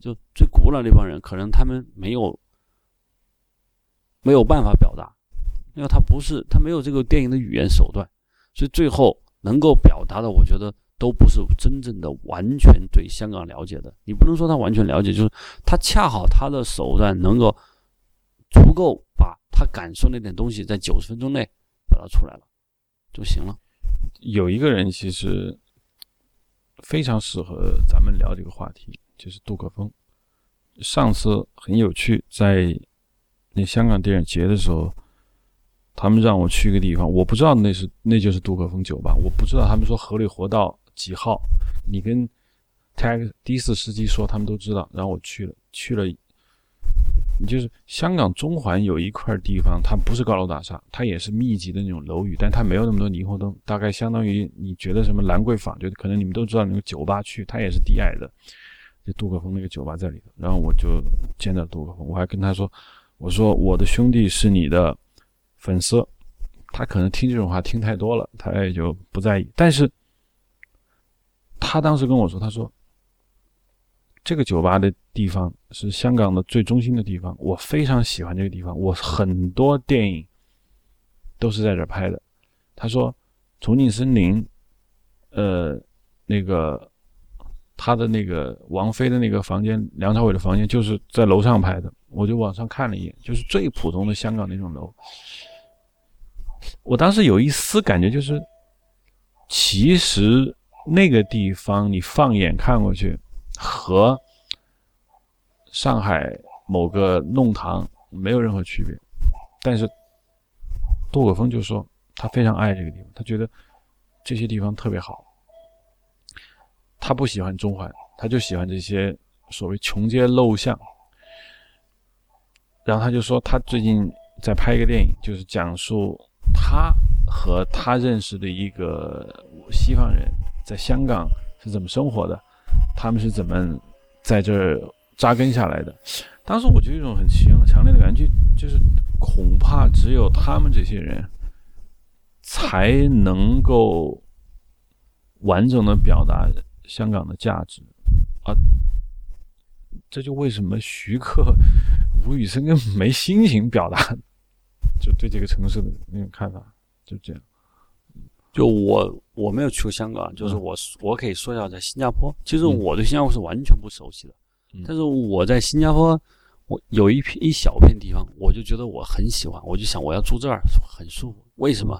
Speaker 2: 就最古老那帮人，可能他们没有没有办法表达，因为他不是他没有这个电影的语言手段，所以最后。能够表达的，我觉得都不是真正的完全对香港了解的。你不能说他完全了解，就是他恰好他的手段能够足够把他感受那点东西在九十分钟内表达出来了就行了。
Speaker 1: 有一个人其实非常适合咱们聊这个话题，就是杜可风。上次很有趣，在那香港电影节的时候。他们让我去一个地方，我不知道那是那就是杜可风酒吧，我不知道。他们说河里活到几号，你跟 tax 的士司机说，他们都知道。然后我去了，去了，就是香港中环有一块地方，它不是高楼大厦，它也是密集的那种楼宇，但它没有那么多霓虹灯，大概相当于你觉得什么兰桂坊，就可能你们都知道那个酒吧区，它也是低矮的。就杜可风那个酒吧在里头，然后我就见到杜可风，我还跟他说，我说我的兄弟是你的。粉丝，他可能听这种话听太多了，他也就不在意。但是，他当时跟我说：“他说，这个酒吧的地方是香港的最中心的地方，我非常喜欢这个地方。我很多电影都是在这拍的。”他说：“重庆森林，呃，那个他的那个王菲的那个房间，梁朝伟的房间就是在楼上拍的。我就往上看了一眼，就是最普通的香港那种楼。”我当时有一丝感觉，就是其实那个地方你放眼看过去，和上海某个弄堂没有任何区别。但是杜可风就说他非常爱这个地方，他觉得这些地方特别好。他不喜欢中环，他就喜欢这些所谓穷街陋巷。然后他就说他最近在拍一个电影，就是讲述。他和他认识的一个西方人在香港是怎么生活的？他们是怎么在这扎根下来的？当时我就有一种很强强烈的感觉，就是恐怕只有他们这些人才能够完整的表达香港的价值啊！这就为什么徐克、吴宇森根本没心情表达。就对这个城市的那种看法，就这样。
Speaker 2: 就我我没有去过香港，就是我我可以说一下，在新加坡，其实我对新加坡是完全不熟悉的。但是我在新加坡，我有一片一小片地方，我就觉得我很喜欢，我就想我要住这儿，很舒服。为什么？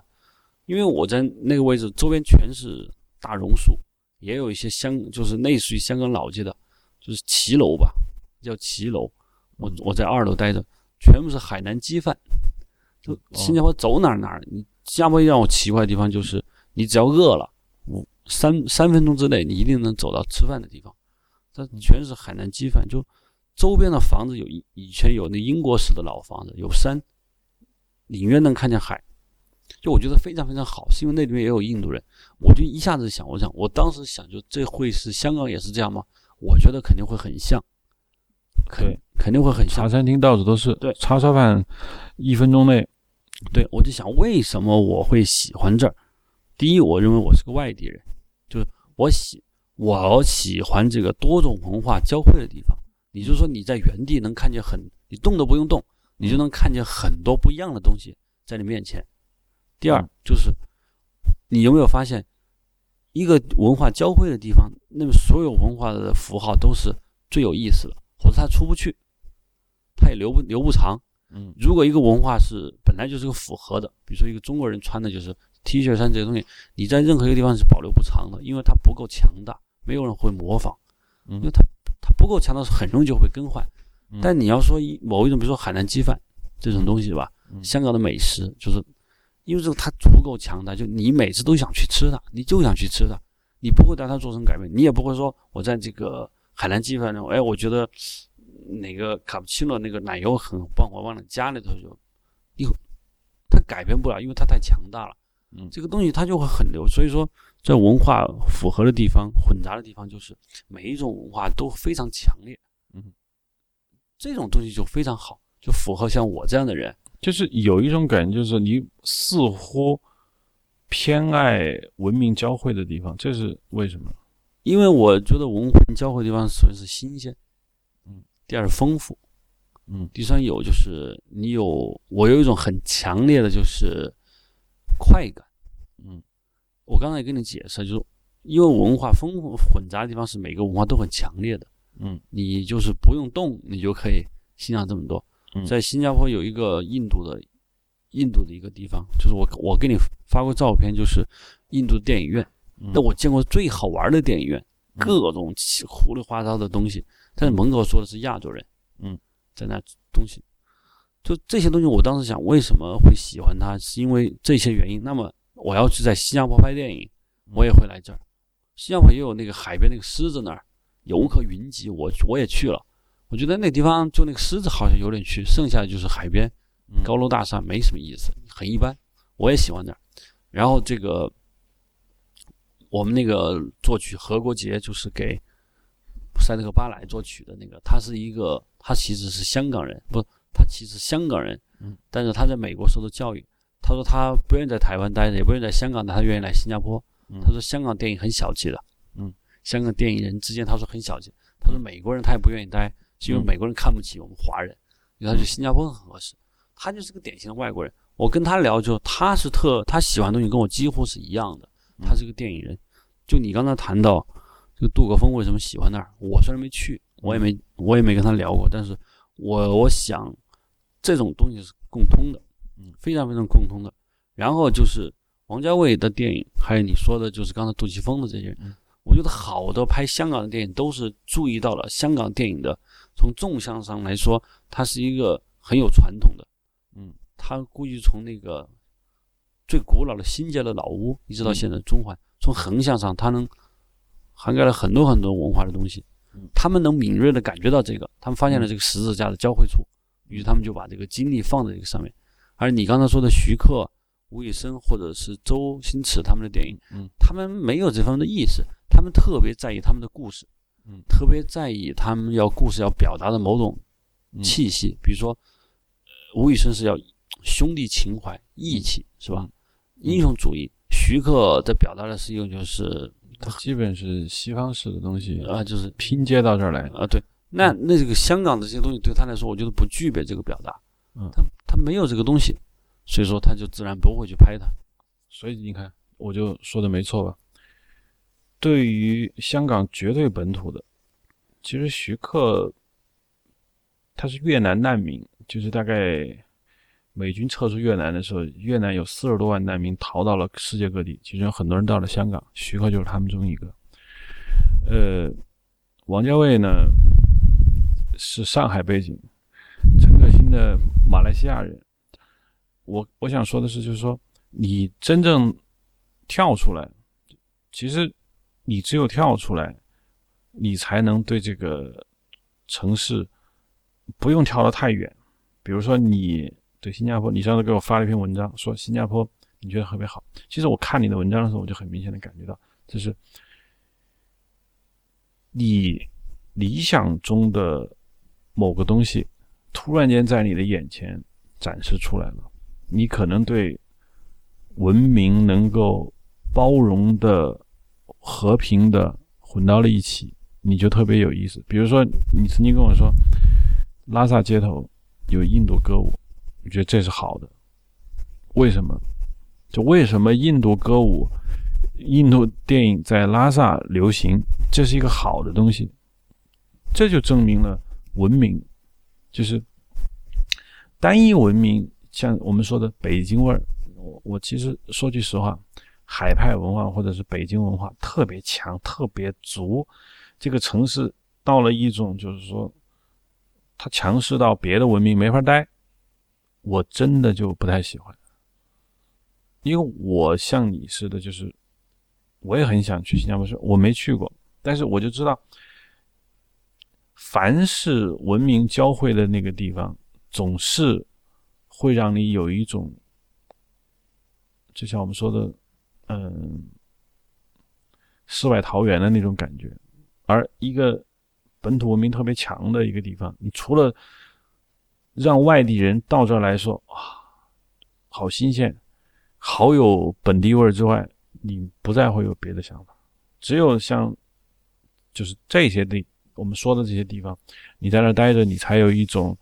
Speaker 2: 因为我在那个位置周边全是大榕树，也有一些香，就是类似于香港老街的，就是骑楼吧，叫骑楼。我我在二楼待着，全部是海南鸡饭。就新加坡走哪儿哪儿，你新加坡让我奇怪的地方就是，你只要饿了，五三三分钟之内，你一定能走到吃饭的地方。它全是海南鸡饭，就周边的房子有以以前有那英国式的老房子，有山，隐约能看见海。就我觉得非常非常好，是因为那里面也有印度人。我就一下子想，我想我当时想，就这会是香港也是这样吗？我觉得肯定会很像。肯肯定会很像。
Speaker 1: 茶餐厅到处都是。
Speaker 2: 对，
Speaker 1: 叉烧饭一分钟内。
Speaker 2: 对，我就想为什么我会喜欢这儿？第一，我认为我是个外地人，就是我喜我喜欢这个多种文化交汇的地方。也就是说，你在原地能看见很，你动都不用动，你就能看见很多不一样的东西在你面前。第二，就是你有没有发现，一个文化交汇的地方，那么所有文化的符号都是最有意思的。或者它出不去，它也留不留不长。
Speaker 1: 嗯，
Speaker 2: 如果一个文化是本来就是个符合的，比如说一个中国人穿的就是 T 恤衫这些东西，你在任何一个地方是保留不长的，因为它不够强大，没有人会模仿。
Speaker 1: 嗯，
Speaker 2: 因为它它不够强大，很容易就会更换。但你要说一某一种，比如说海南鸡饭这种东西吧，香港的美食，就是因为这个它足够强大，就你每次都想去吃它，你就想去吃它，你不会对它做成改变，你也不会说我在这个。海南鸡饭中，哎，我觉得哪个卡布奇诺那个奶油很棒，我忘了加里头就，以后它改变不了，因为它太强大了。
Speaker 1: 嗯
Speaker 2: 这个东西它就会很流。所以说，在文化符合的地方、混杂的地方，就是每一种文化都非常强烈。
Speaker 1: 嗯，
Speaker 2: 这种东西就非常好，就符合像我这样的人。
Speaker 1: 就是有一种感觉，就是你似乎偏爱文明交汇的地方，这是为什么？
Speaker 2: 因为我觉得文化交汇的地方，首先是新鲜，
Speaker 1: 嗯，
Speaker 2: 第二是丰富，
Speaker 1: 嗯
Speaker 2: 第三有就是你有我有一种很强烈的就是快感，
Speaker 1: 嗯，
Speaker 2: 我刚才也跟你解释，就是因为文化丰富混杂的地方是每个文化都很强烈的，
Speaker 1: 嗯。
Speaker 2: 你就是不用动，你就可以欣赏这么多。
Speaker 1: 嗯。
Speaker 2: 在新加坡有一个印度的印度的一个地方，就是我我给你发过照片，就是印度电影院。
Speaker 1: 嗯。
Speaker 2: 那我见过最好玩的电影院，
Speaker 1: 嗯。
Speaker 2: 各种奇糊里花糟的东西，但是门口说的是亚洲人，
Speaker 1: 嗯，
Speaker 2: 在那东西，就这些东西，我当时想为什么会喜欢它，是因为这些原因。那么我要去在新加坡拍电影，我也会来这儿。新加坡也有那个海边那个狮子那儿，游客云集，我我也去了。我觉得那地方就那个狮子好像有点去，剩下的就是海边
Speaker 1: 嗯
Speaker 2: 高楼大厦，没什么意思，很一般。我也喜欢那儿。然后这个我们那个作曲何国杰就是给塞德克巴莱作曲的那个，他是一个，他其实是香港人，不，他其实香港人，
Speaker 1: 嗯，
Speaker 2: 但是他在美国受的教育。他说他不愿意在台湾待着，也不愿意在香港待，他愿意来新加坡。
Speaker 1: 嗯
Speaker 2: 他说香港电影很小气的，
Speaker 1: 嗯，
Speaker 2: 香港电影人之间他说很小气。他说美国人他也不愿意待，是因为
Speaker 1: 嗯
Speaker 2: 美国人看不起我们华人，因为他觉得新加坡很合适。他就是个典型的外国人。我跟他聊就他是特他喜欢的东西跟我几乎是一样的，
Speaker 1: 嗯
Speaker 2: 他是个电影人。就你刚才谈到这个杜可风为什么喜欢那儿，我虽然没去，我也没我也没跟他聊过，但是我我想这种东西是共通的，
Speaker 1: 嗯，
Speaker 2: 非常非常共通的。然后就是王家卫的电影，还有你说的就是刚才杜琪峰的这些人，
Speaker 1: 嗯。
Speaker 2: 我觉得好多拍香港的电影都是注意到了香港电影的从纵向上来说，它是一个很有传统的，
Speaker 1: 嗯，
Speaker 2: 它估计从那个最古老的新界的老屋，一直到现在的中环，从横向上它能涵盖了很多很多文化的东西。
Speaker 1: 嗯，
Speaker 2: 他们能敏锐的感觉到这个，他们发现了这个十字架的交汇处，于是他们就把这个精力放在这个上面。而你刚才说的徐克、吴宇森或者是周星驰他们的电影，
Speaker 1: 嗯，
Speaker 2: 他们没有这方面的意识，他们特别在意他们的故事，
Speaker 1: 嗯
Speaker 2: 特别在意他们要故事要表达的某种
Speaker 1: 嗯
Speaker 2: 气息，比如说，呃吴宇森是要兄弟情怀、义气，是吧？英雄主义。徐克在表达的是一种就是
Speaker 1: 它基本是西方式的东西
Speaker 2: 啊、就是
Speaker 1: 拼接到这儿来。
Speaker 2: 啊，对，那那这个香港的这些东西对他来说，我觉得不具备这个表达，
Speaker 1: 嗯
Speaker 2: 他他没有这个东西，所以说他就自然不会去拍它。
Speaker 1: 所以你看，我就说的没错吧？对于香港绝对本土的，其实徐克他是越南难民，就是大概美军撤出越南的时候，越南有四十多万难民逃到了世界各地，其中有很多人到了香港，徐克就是他们中一个。呃，王家卫呢是上海背景，陈可辛的马来西亚人。我我想说的是，就是说你真正跳出来，其实你只有跳出来，你才能对这个城市不用跳得太远。比如说，你对新加坡，你上次给我发了一篇文章，说新加坡你觉得特别好。其实我看你的文章的时候，我就很明显的感觉到，就是你理想中的某个东西，突然间在你的眼前展示出来了。你可能对文明能够包容的、和平的混到了一起，你就特别有意思。比如说，你曾经跟我说，拉萨街头有印度歌舞，我觉得这是好的。为什么？就为什么印度歌舞、印度电影在拉萨流行，这是一个好的东西。这就证明了文明，就是单一文明。像我们说的北京味儿，我我其实说句实话，海派文化或者是北京文化特别强、特别足。这个城市到了一种就是说，它强势到别的文明没法待，我真的就不太喜欢。因为我像你似的，就是我也很想去新加坡，我没去过，但是我就知道，凡是文明交汇的那个地方，总是会让你有一种，就像我们说的，嗯，世外桃源的那种感觉。而一个本土文明特别强的一个地方，你除了让外地人到这儿来说啊，好新鲜，好有本地味儿之外，你不再会有别的想法。只有像就是这些地我们说的这些地方，你在那儿待着，你才有一种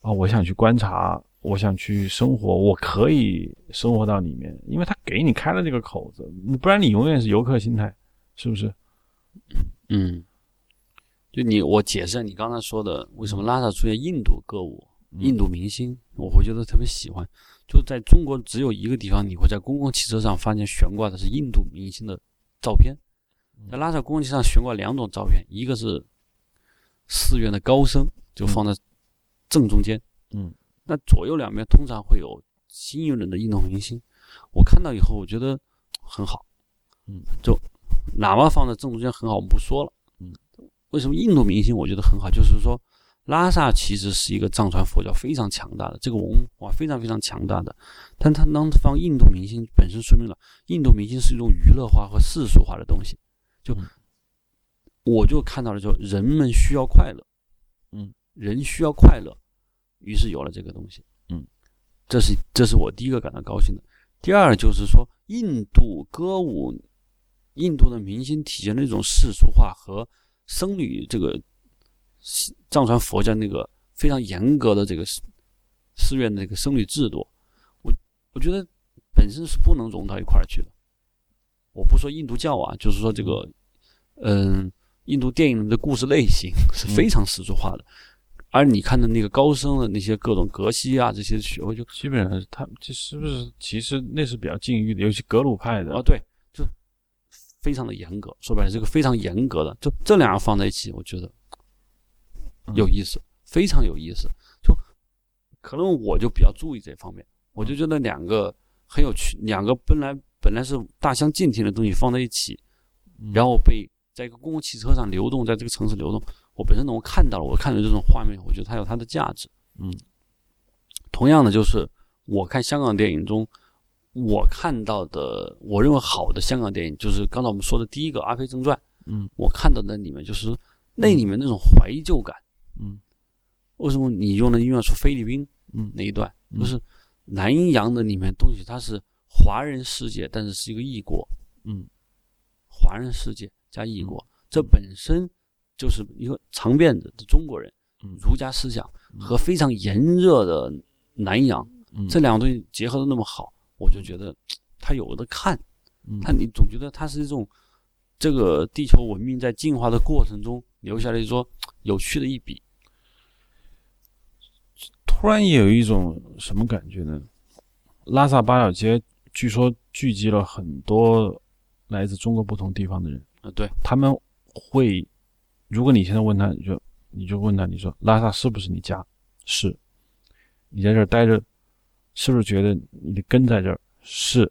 Speaker 1: 啊，我想去观察，我想去生活，我可以生活到里面，因为他给你开了这个口子，不然你永远是游客心态，是不是？
Speaker 2: 嗯，就你我解释下你刚才说的，为什么拉萨出现印度歌舞、印度明星，我会觉得特别喜欢。就在中国只有一个地方，你会在公共汽车上发现悬挂的是印度明星的照片。在拉萨公共汽车上悬挂两种照片，一个是寺院的高僧，就放在正中间。
Speaker 1: 嗯，
Speaker 2: 那左右两边通常会有新一轮的印度明星。我看到以后，我觉得很好。
Speaker 1: 嗯，
Speaker 2: 就哪怕放在正中间很好，我们不说了。
Speaker 1: 嗯，
Speaker 2: 为什么印度明星我觉得很好？就是说，拉萨其实是一个藏传佛教非常强大的这个文化，非常非常强大的。但他能放印度明星，本身说明了印度明星是一种娱乐化和世俗化的东西。就我就看到了，就人们需要快乐，
Speaker 1: 嗯，
Speaker 2: 人需要快乐，于是有了这个东西，
Speaker 1: 嗯，
Speaker 2: 这是这是我第一个感到高兴的。第二就是说，印度歌舞，印度的明星体现了一种世俗化和僧侣这个藏传佛教那个非常严格的这个寺院的这个僧侣制度，我我觉得本身是不能融到一块儿去的。我不说印度教啊，就是说这个，嗯，印度电影的故事类型是非常世俗化的，而你看的那个高僧的那些各种格西啊这些学会，就
Speaker 1: 基本上是他这是不是其实那是比较禁欲的，尤其格鲁派的
Speaker 2: 啊，对，就非常的严格。说白了，这个非常严格的，就这两个放在一起，我觉得有意思，非常有意思。就可能我就比较注意这方面，我就觉得两个很有趣，两个本来。本来是大相径庭的东西放在一起，然后被在一个公共汽车上流动，在这个城市流动。我本身能够看到了，我看到这种画面，我觉得它有它的价值。
Speaker 1: 嗯，
Speaker 2: 同样的，就是我看香港电影中，我看到的，我认为好的香港电影，就是刚才我们说的第一个《阿飞正传》。
Speaker 1: 嗯，
Speaker 2: 我看到那里面就是那里面那种怀旧感。
Speaker 1: 嗯，
Speaker 2: 为什么你用的音乐是菲律宾？
Speaker 1: 嗯，
Speaker 2: 那一段就是南洋的里面东西，它是。华人世界，但是是一个异国，
Speaker 1: 嗯，
Speaker 2: 华人世界加异国，这本身就是一个长辫子的中国人，儒家思想和非常炎热的南洋，这两个东西结合的那么好，我就觉得 [TSK] 他有的看，他你总觉得它是一种这个地球文明在进化的过程中留下了一说有趣的一笔，
Speaker 1: 突然也有一种什么感觉呢？拉萨八角街。据说聚集了很多来自中国不同地方的人
Speaker 2: 对
Speaker 1: 他们会，如果你现在问他，你就你就问他，你说拉萨是不是你家？是，你在这儿待着，是不是觉得你的根在这儿？是。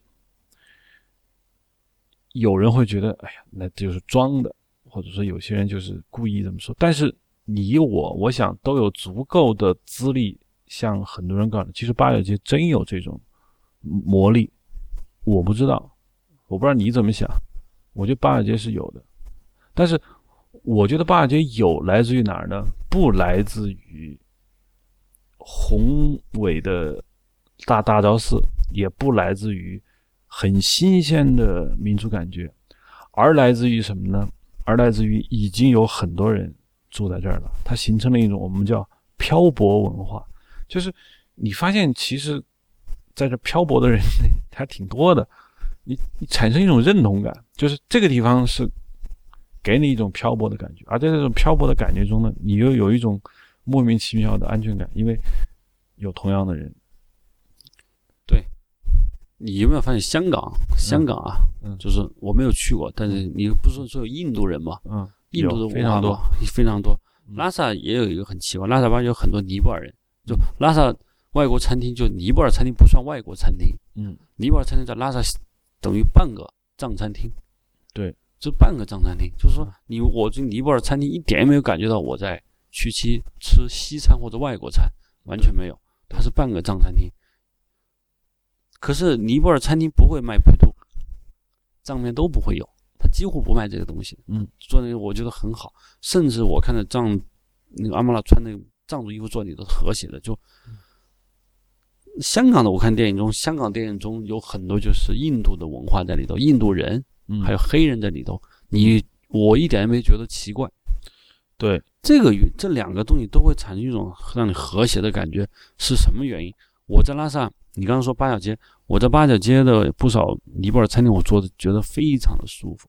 Speaker 1: 有人会觉得，哎呀，那就是装的，或者说有些人就是故意这么说。但是你我，我想都有足够的资历，向很多人告诉，其实八角街真有这种魔力。我不知道，我不知道你怎么想。我觉得八角街是有的，但是我觉得八角街有来自于哪儿呢？不来自于宏伟的大大昭寺，也不来自于很新鲜的民族感觉，而来自于什么呢？而来自于已经有很多人住在这儿了，它形成了一种我们叫漂泊文化，就是你发现其实。在这漂泊的人 [LAUGHS] 还挺多的，你你产生一种认同感，就是这个地方是给你一种漂泊的感觉，而在这种漂泊的感觉中呢，你又有一种莫名其妙的安全感，因为有同样的人。
Speaker 2: 对，你有没有发现香港？香港啊，嗯，就是我没有去过，但是你不是说有印度人吗？
Speaker 1: 嗯，
Speaker 2: 印度的
Speaker 1: 非常多，
Speaker 2: 非常多。拉萨也有一个很奇怪，拉萨吧有很多尼泊尔人，就拉萨。外国餐厅就尼泊尔餐厅不算外国餐厅，
Speaker 1: 嗯，
Speaker 2: 尼泊尔餐厅在拉萨等于半个藏餐厅，
Speaker 1: 对，
Speaker 2: 这半个藏餐厅，就是说你我这尼泊尔餐厅一点也没有感觉到我在去期吃西餐或者外国餐，完全没有，它是半个藏餐厅。可是尼泊尔餐厅不会卖培肚，藏面都不会有，他几乎不卖这个东西。
Speaker 1: 嗯，
Speaker 2: 做那个我觉得很好，甚至我看着藏那个阿玛拉穿那个藏族衣服做的都和谐的，就香港的我看电影中，香港电影中有很多就是印度的文化在里头，印度人
Speaker 1: 嗯，
Speaker 2: 还有黑人在里头，你我一点也没觉得奇怪。
Speaker 1: 对，
Speaker 2: 这个与这两个东西都会产生一种让你和谐的感觉，是什么原因？我在拉萨，你刚刚说八角街，我在八角街的不少尼泊尔餐厅，我坐的觉得非常的舒服。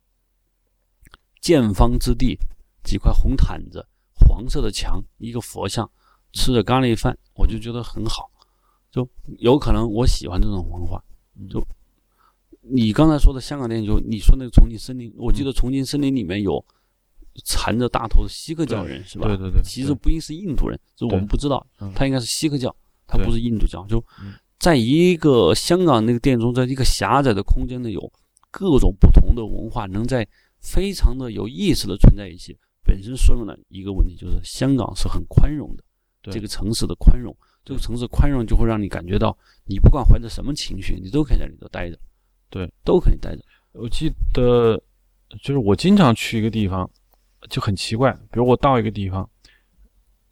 Speaker 2: 见方之地，几块红毯子，黄色的墙，一个佛像，吃着咖喱饭，我就觉得很好。就有可能我喜欢这种文化。就你刚才说的香港电影，就你说那个重庆森林，我记得重庆森林里面有缠着大头的锡克教人，是吧？
Speaker 1: 对对对，
Speaker 2: 其实不一定是印度人，就我们不知道
Speaker 1: 嗯，
Speaker 2: 他应该是锡克教，他不是印度教。就
Speaker 1: 嗯
Speaker 2: 在一个香港那个店中，在一个狭窄的空间内，有各种不同的文化，能在非常的有意识的存在一起，本身说明了一个问题，就是香港是很宽容的，这个城市的宽容，这个城市宽容就会让你感觉到，你不管怀着什么情绪，你都可以在里头待着，
Speaker 1: 对，
Speaker 2: 都可以待着。
Speaker 1: 我记得就是我经常去一个地方，就很奇怪，比如我到一个地方，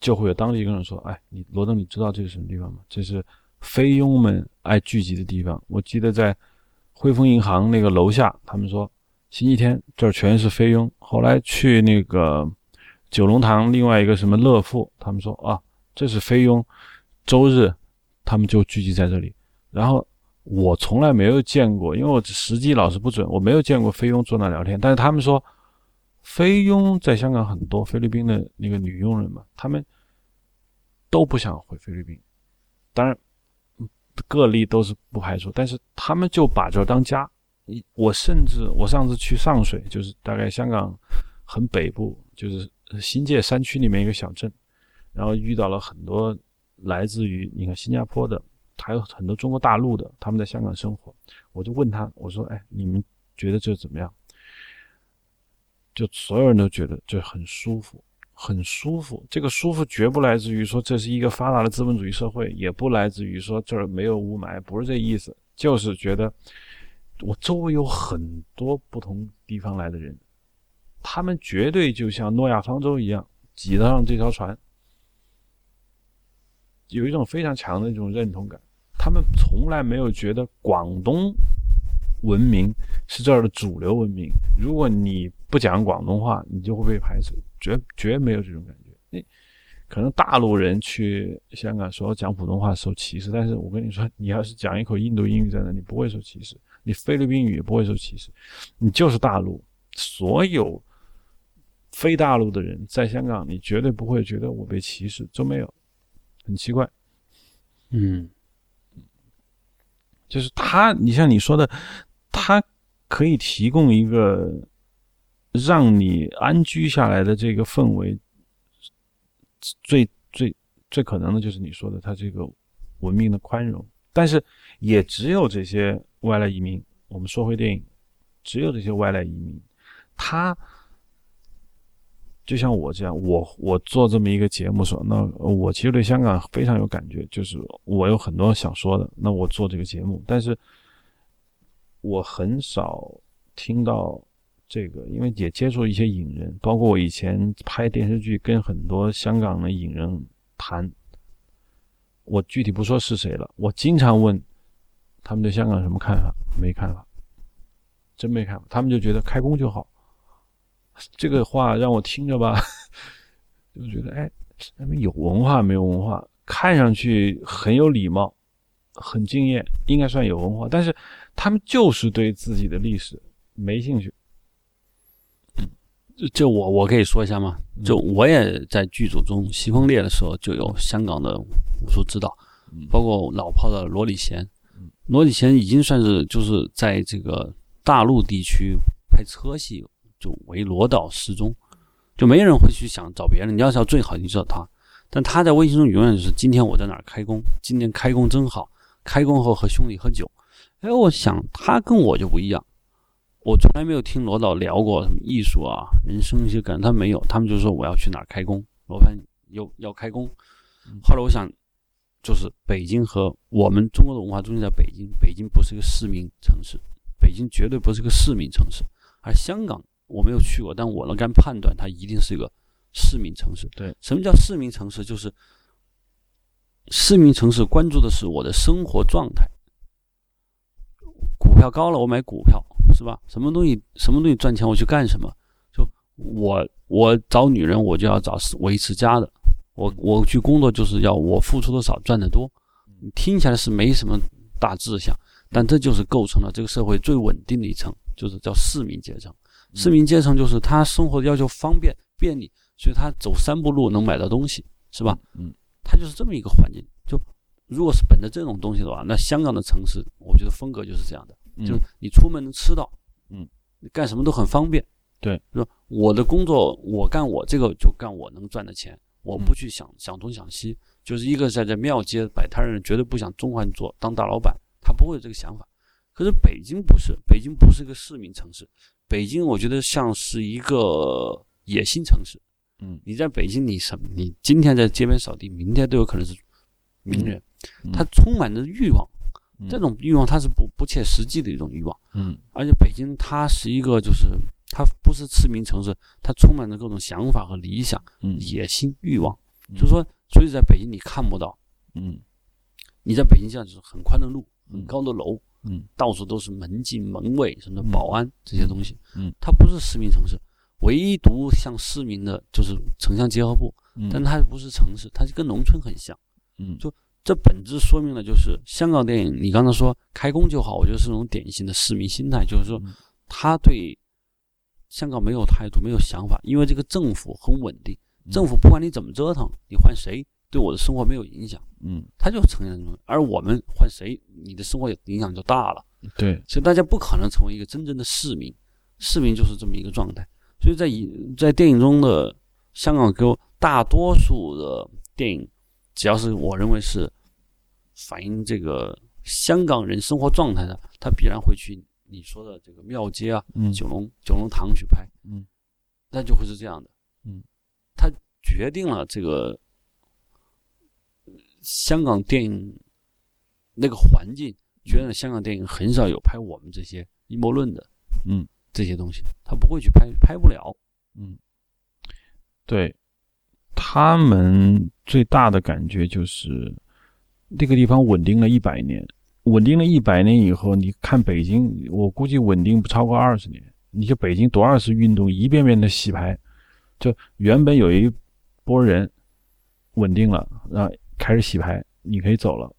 Speaker 1: 就会有当地一个人说：“哎，你罗登，你知道这是什么地方吗？这是菲佣们爱聚集的地方。”我记得在汇丰银行那个楼下，他们说星期天这儿全是菲佣。后来去那个九龙塘另外一个什么乐富，他们说啊，这是菲佣，周日他们就聚集在这里。然后我从来没有见过，因为我时机老是不准，我没有见过菲佣坐那聊天。但是他们说，菲佣在香港很多，菲律宾的那个女佣人嘛，他们都不想回菲律宾。当然，嗯个例都是不排除，但是他们就把这当家。你我甚至我上次去上水，就是大概香港很北部，就是新界山区里面一个小镇，然后遇到了很多来自于你看新加坡的，还有很多中国大陆的，他们在香港生活。我就问他，我说：“哎，你们觉得这怎么样？”就所有人都觉得这很舒服，很舒服。这个舒服绝不来自于说这是一个发达的资本主义社会，也不来自于说这儿没有雾霾，不是这意思，就是觉得我周围有很多不同地方来的人，他们绝对就像诺亚方舟一样挤得上这条船，有一种非常强的一种认同感。他们从来没有觉得广东文明是这儿的主流文明。如果你不讲广东话，你就会被排斥，绝绝没有这种感觉。那可能大陆人去香港说讲普通话受歧视，但是我跟你说，你要是讲一口印度英语在那，你不会受歧视；你菲律宾语也不会受歧视，你就是大陆。所有非大陆的人在香港，你绝对不会觉得我被歧视，都没有，很奇怪。
Speaker 2: 嗯
Speaker 1: 就是他，你像你说的，他可以提供一个让你安居下来的这个氛围，最最最可能的就是你说的他这个文明的宽容，但是也只有这些外来移民。我们说回电影，只有这些外来移民，他就像我这样，我我做这么一个节目说，那我其实对香港非常有感觉，就是我有很多想说的，那我做这个节目，但是我很少听到这个，因为也接触一些影人，包括我以前拍电视剧，跟很多香港的影人谈，我具体不说是谁了，我经常问他们对香港有什么看法，没看法，真没看法，他们就觉得开工就好。这个话让我听着吧，就觉得哎，他们有文化没有文化，看上去很有礼貌，很敬业，应该算有文化，但是他们就是对自己的历史没兴趣。
Speaker 2: 就就我我可以说一下吗？
Speaker 1: 嗯
Speaker 2: 就我也在剧组中，《西风烈》的时候就有香港的武术指导，
Speaker 1: 嗯
Speaker 2: 包括老炮的罗礼贤
Speaker 1: 嗯。
Speaker 2: 罗礼贤已经算是就是在这个大陆地区拍车戏就为罗导师中，就没人会去想找别人。你要是要最好，你就找他。但他在微信中永远就是今天我在哪儿开工，今天开工真好，开工后和兄弟喝酒。哎，我想他跟我就不一样，我从来没有听罗导聊过什么艺术啊、人生一些感，他没有，他们就说我要去哪儿开工，罗盘又要开工。后来我想，就是北京和我们中国的文化中心在北京，北京不是一个市民城市，北京绝对不是个市民城市，而香港我没有去过，但我能敢判断，它一定是一个市民城市。
Speaker 1: 对，
Speaker 2: 什么叫市民城市？就是市民城市关注的是我的生活状态。股票高了，我买股票，是吧？什么东西，什么东西赚钱，我去干什么？就我，我找女人，我就要找维持家的。我，我去工作就是要我付出的少，赚的多。听起来是没什么大志向，但这就是构成了这个社会最稳定的一层，就是叫市民阶层。市民阶层就是他生活要求方便便利，所以他走三步路能买到东西，是吧？
Speaker 1: 嗯，
Speaker 2: 他就是这么一个环境。就如果是本着这种东西的话，那香港的城市，我觉得风格就是这样的。就是你出门能吃到，
Speaker 1: 嗯，
Speaker 2: 你干什么都很方便，
Speaker 1: 对，
Speaker 2: 说我的工作，我干我这个就干我能赚的钱，我不去想想东想西，就是一个在这庙街摆摊的人绝对不想中环做当大老板，他不会有这个想法。可是北京不是，北京不是一个市民城市，北京我觉得像是一个野心城市，
Speaker 1: 嗯，
Speaker 2: 你在北京，你什你今天在街边扫地，明天都有可能是名人，他充满着欲望。这种欲望它是不不切实际的一种欲望，
Speaker 1: 嗯，
Speaker 2: 而且北京它是一个就是它不是驰名城市，它充满着各种想法和理想、野心、欲望，就是说所以在北京你看不到，
Speaker 1: 嗯，
Speaker 2: 你在北京这样就是很宽的路、很高的楼，
Speaker 1: 嗯，
Speaker 2: 到处都是门禁、门卫什么保安这些东西，
Speaker 1: 嗯，
Speaker 2: 它不是市民城市，唯独像市民的就是城乡结合部，但它不是城市，它是跟农村很像，
Speaker 1: 嗯，
Speaker 2: 就。这本质说明了，就是香港电影。你刚才说开工就好，我觉得是种典型的市民心态，就是说他对香港没有态度、没有想法，因为这个政府很稳定，政府不管你怎么折腾，你换谁对我的生活没有影响，
Speaker 1: 嗯，
Speaker 2: 他就承认。而我们换谁，你的生活影响就大了。
Speaker 1: 对，
Speaker 2: 所以大家不可能成为一个真正的市民，市民就是这么一个状态。所以在以在电影中的香港，给我大多数的电影。只要是我认为是反映这个香港人生活状态的，他必然会去你说的这个庙街啊、九龙九龙塘去拍，
Speaker 1: 嗯，
Speaker 2: 那就会是这样的，
Speaker 1: 嗯，
Speaker 2: 他决定了这个香港电影那个环境，觉得香港电影很少有拍我们这些阴谋论的，
Speaker 1: 嗯，
Speaker 2: 这些东西，他不会去拍，拍不了，
Speaker 1: 嗯，对。他们最大的感觉就是那个地方稳定了一百年，稳定了一百年以后，你看北京，我估计稳定不超过二十年。你就北京多少次运动，一遍遍的洗牌，就原本有一波人稳定了，然后开始洗牌，你可以走了。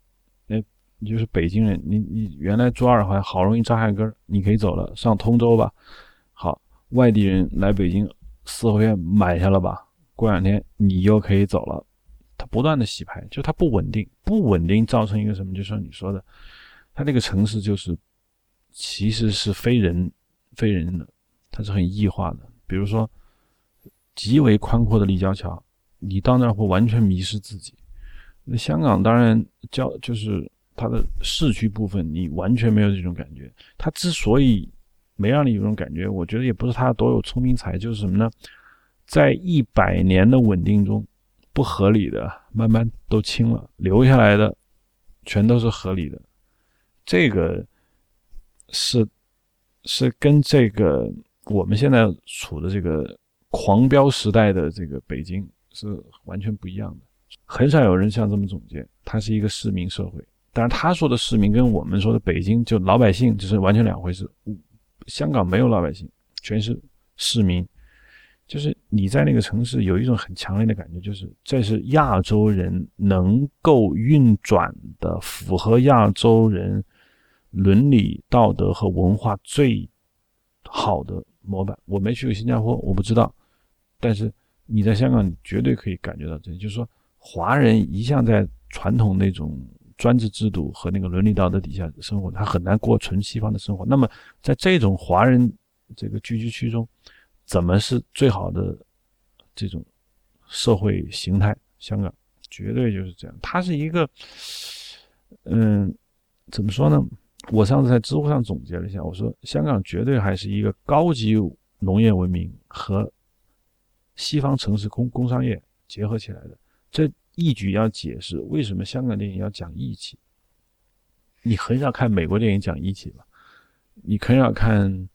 Speaker 1: 哎，你就是北京人，你你原来住二环好容易扎下根你可以走了，上通州吧。好，外地人来北京四合院买下了吧。过两天你又可以走了，它不断的洗牌，就它不稳定，不稳定造成一个什么？就像你说的，它这个城市就是其实是非人非人的，它是很异化的。比如说极为宽阔的立交桥，你到那儿会完全迷失自己。那香港当然交就是它的市区部分，你完全没有这种感觉。它之所以没让你有种感觉，我觉得也不是它多有聪明才，就是什么呢？在一百年的稳定中，不合理的慢慢都清了，留下来的全都是合理的。这个是是跟这个我们现在处的这个狂飙时代的这个北京是完全不一样的。很少有人像这么总结，它是一个市民社会。但是他说的市民跟我们说的北京就老百姓这是完全两回事。香港没有老百姓，全是市民。就是你在那个城市有一种很强烈的感觉，就是这是亚洲人能够运转的、符合亚洲人伦理道德和文化最好的模板。我没去过新加坡，我不知道，但是你在香港，你绝对可以感觉到这，就是说华人一向在传统那种专制制度和那个伦理道德底下生活，他很难过纯西方的生活。那么在这种华人这个聚居区中，怎么是最好的这种社会形态？香港绝对就是这样。它是一个，嗯，怎么说呢？我上次在知乎上总结了一下，我说香港绝对还是一个高级农业文明和西方城市工工商业结合起来的。这一举要解释为什么香港电影要讲义气。你很少看美国电影讲义气吧？你很少看，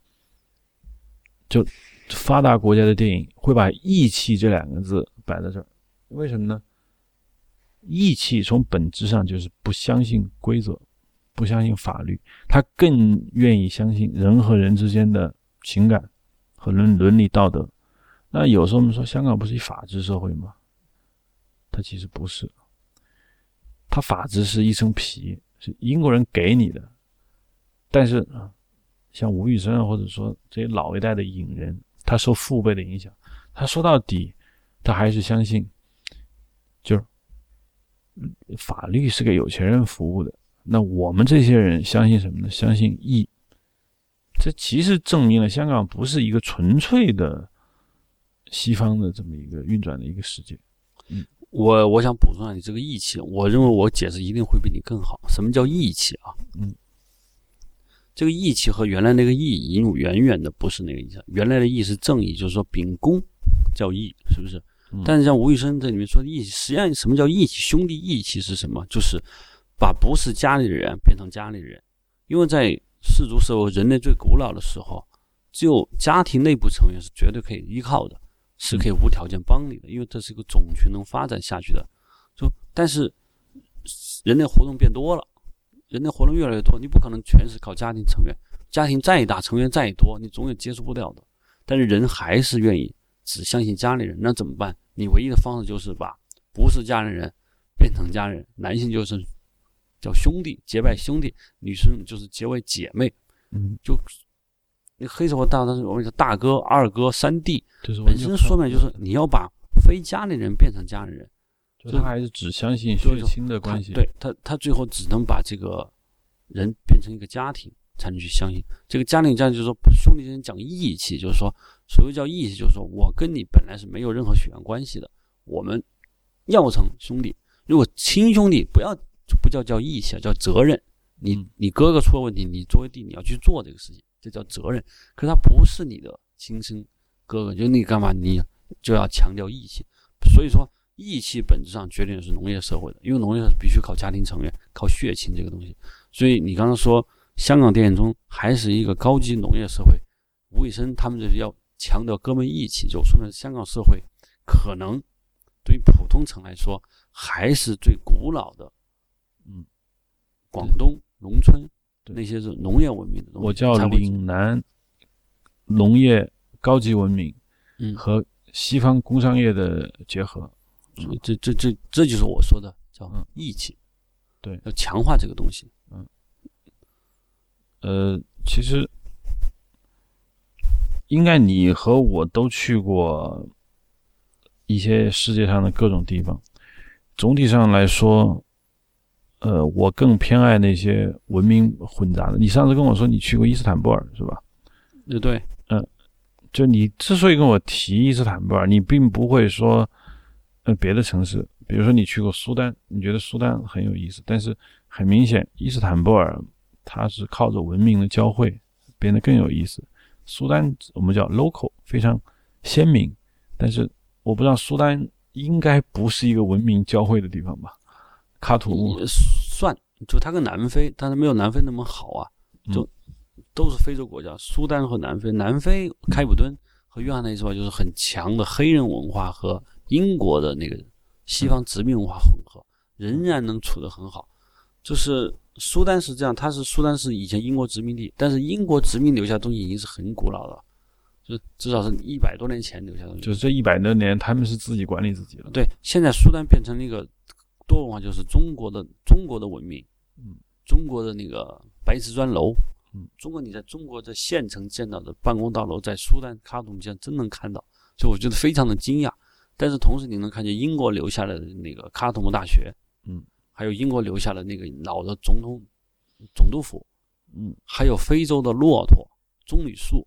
Speaker 1: 就发达国家的电影会把义气这两个字摆在这儿，为什么呢？义气从本质上就是不相信规则。不相信法律，他更愿意相信人和人之间的情感和伦伦理道德。那有时候我们说香港不是一法治社会吗？它其实不是，它法治是一层皮，是英国人给你的。但是啊，像吴宇森或者说这些老一代的影人，他受父辈的影响，他说到底，他还是相信，就是法律是给有钱人服务的。那我们这些人相信什么呢？相信义。这其实证明了香港不是一个纯粹的西方的这么一个运转的一个世界。
Speaker 2: 嗯，我我想补充下你这个义气，我认为我解释一定会比你更好。什么叫义气啊？
Speaker 1: 嗯，
Speaker 2: 这个义气和原来那个义已经远远的不是那个意思。原来的义是正义，就是说秉公叫义，是不是？但是像吴宇森这里面说的义气，实际上什么叫义气？兄弟义气是什么？就是。把不是家里的人变成家里人，因为在氏族社会，人类最古老的时候，只有家庭内部成员是绝对可以依靠的，是可以无条件帮你的，因为这是一个种群能发展下去的。就但是人类活动变多了，人类活动越来越多，你不可能全是靠家庭成员，家庭再大，成员再多，你总也接触不了的。但是人还是愿意只相信家里人，那怎么办？你唯一的方式就是把不是家里人变成家人，男性就是。叫兄弟结拜兄弟，女生就是结为姐妹，
Speaker 1: 嗯，
Speaker 2: 就那黑社会大当时我们说大哥、二哥、三弟，
Speaker 1: 就是
Speaker 2: 本身说明就是你要把非家里人变成家里人，
Speaker 1: 就他还是只相信血亲的关系，
Speaker 2: 对他他最后只能把这个人变成一个家庭，才能去相信这个家庭家庭就是说兄弟之间讲义气，就是说所谓叫义气，就是说我跟你本来是没有任何血缘关系的，我们要成兄弟，如果亲兄弟不要。不叫叫义气，叫责任。你你哥哥出了问题，你作为弟你要去做这个事情，这叫责任。可是他不是你的亲生哥哥，就你干嘛？你就要强调义气。所以说，义气本质上决定的是农业社会的，因为农业必须靠家庭成员，靠血亲这个东西。所以你刚刚说香港电影中还是一个高级农业社会，吴宇森他们就是要强调哥们义气，就说明香港社会可能对于普通城来说还是最古老的。
Speaker 1: 嗯，
Speaker 2: 广东农村那些是农业文明的东
Speaker 1: 西，我叫岭南农业高级文明，
Speaker 2: 嗯，
Speaker 1: 和西方工商业的结合，
Speaker 2: 这这这这就是我说的叫义气，
Speaker 1: 对，
Speaker 2: 要强化这个东西，
Speaker 1: 嗯，呃，其实应该你和我都去过一些世界上的各种地方，总体上来说。呃，我更偏爱那些文明混杂的。你上次跟我说你去过伊斯坦布尔，是吧？
Speaker 2: 呃，对，
Speaker 1: 嗯，就你之所以跟我提伊斯坦布尔，你并不会说，呃，别的城市，比如说你去过苏丹，你觉得苏丹很有意思，但是很明显，伊斯坦布尔它是靠着文明的交汇变得更有意思。苏丹我们叫 local，非常鲜明，但是我不知道苏丹应该不是一个文明交汇的地方吧？卡土木
Speaker 2: 算，就它跟南非，但是没有南非那么好啊。就都是非洲国家，苏丹和南非，南非开普敦和约翰内斯堡就是很强的黑人文化和英国的那个西方殖民文化混合，仍然能处得很好。就是苏丹是这样，它是苏丹是以前英国殖民地，但是英国殖民留下的东西已经是很古老了，就至少是一百多年前留下的。
Speaker 1: 就是这一百多年，他们是自己管理自己的。
Speaker 2: 对，现在苏丹变成了一个。多文化就是中国的中国的文明，
Speaker 1: 嗯，
Speaker 2: 中国的那个白瓷砖楼，
Speaker 1: 嗯，
Speaker 2: 中国你在中国的县城见到的办公大楼，在苏丹喀土竟然真能看到，所以我觉得非常的惊讶。但是同时你能看见英国留下来的那个喀土穆大学，
Speaker 1: 嗯，
Speaker 2: 还有英国留下的那个老的总统总督府，
Speaker 1: 嗯，
Speaker 2: 还有非洲的骆驼、棕榈树，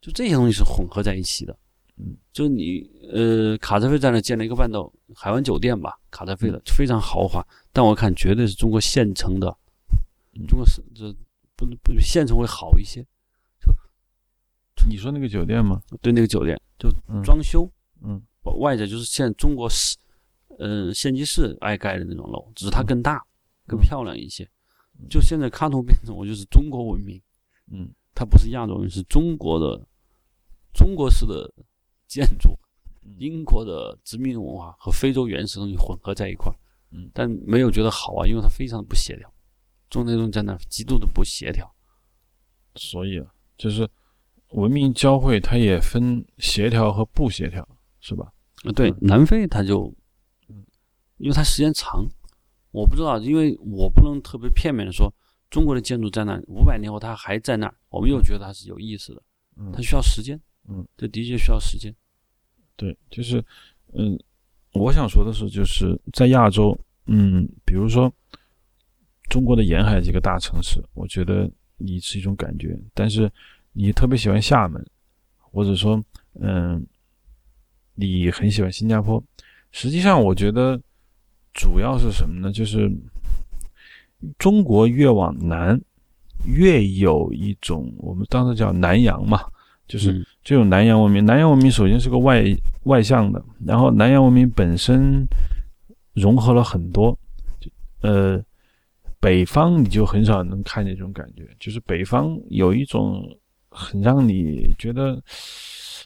Speaker 2: 就这些东西是混合在一起的。
Speaker 1: 嗯，
Speaker 2: 就你呃，卡扎菲在那建了一个半岛海湾酒店吧，卡扎菲的非常豪华，但我看绝对是中国县城的
Speaker 1: 嗯
Speaker 2: 中国是这不不比县城会好一些。
Speaker 1: 就你说那个酒店吗？
Speaker 2: 对那个酒店就
Speaker 1: 嗯
Speaker 2: 装修，
Speaker 1: 嗯
Speaker 2: 外在就是现在中国市，呃，县级市爱盖的那种楼，只是它更大、更
Speaker 1: 嗯
Speaker 2: 漂亮一些。就现在卡通变成我就是中国文明，
Speaker 1: 嗯
Speaker 2: 它不是亚洲文明，是中国的中国式的建筑，
Speaker 1: 嗯。
Speaker 2: 英国的殖民文化和非洲原始东西混合在一块儿，
Speaker 1: 嗯。
Speaker 2: 但没有觉得好啊，因为它非常的不协调，中间东西在那极度的不协调。
Speaker 1: 所以啊，就是文明交汇，它也分协调和不协调，是吧？
Speaker 2: 啊，对
Speaker 1: 嗯，
Speaker 2: 南非它就，因为它时间长，我不知道，因为我不能特别片面的说中国的建筑在那五百年后它还在那儿，我们又觉得它是有意思的，
Speaker 1: 嗯。
Speaker 2: 它需要时间，
Speaker 1: 嗯，
Speaker 2: 这的确需要时间，
Speaker 1: 对，就是，嗯，我想说的是，就是在亚洲，嗯，比如说中国的沿海几个大城市，我觉得你是一种感觉，但是你特别喜欢厦门，或者说，嗯，你很喜欢新加坡，实际上我觉得主要是什么呢？就是中国越往南，越有一种我们当时叫南洋嘛，就是这种南洋文明，南洋文明首先是个外外向的，然后南洋文明本身融合了很多，呃，北方你就很少能看见这种感觉，就是北方有一种很让你觉得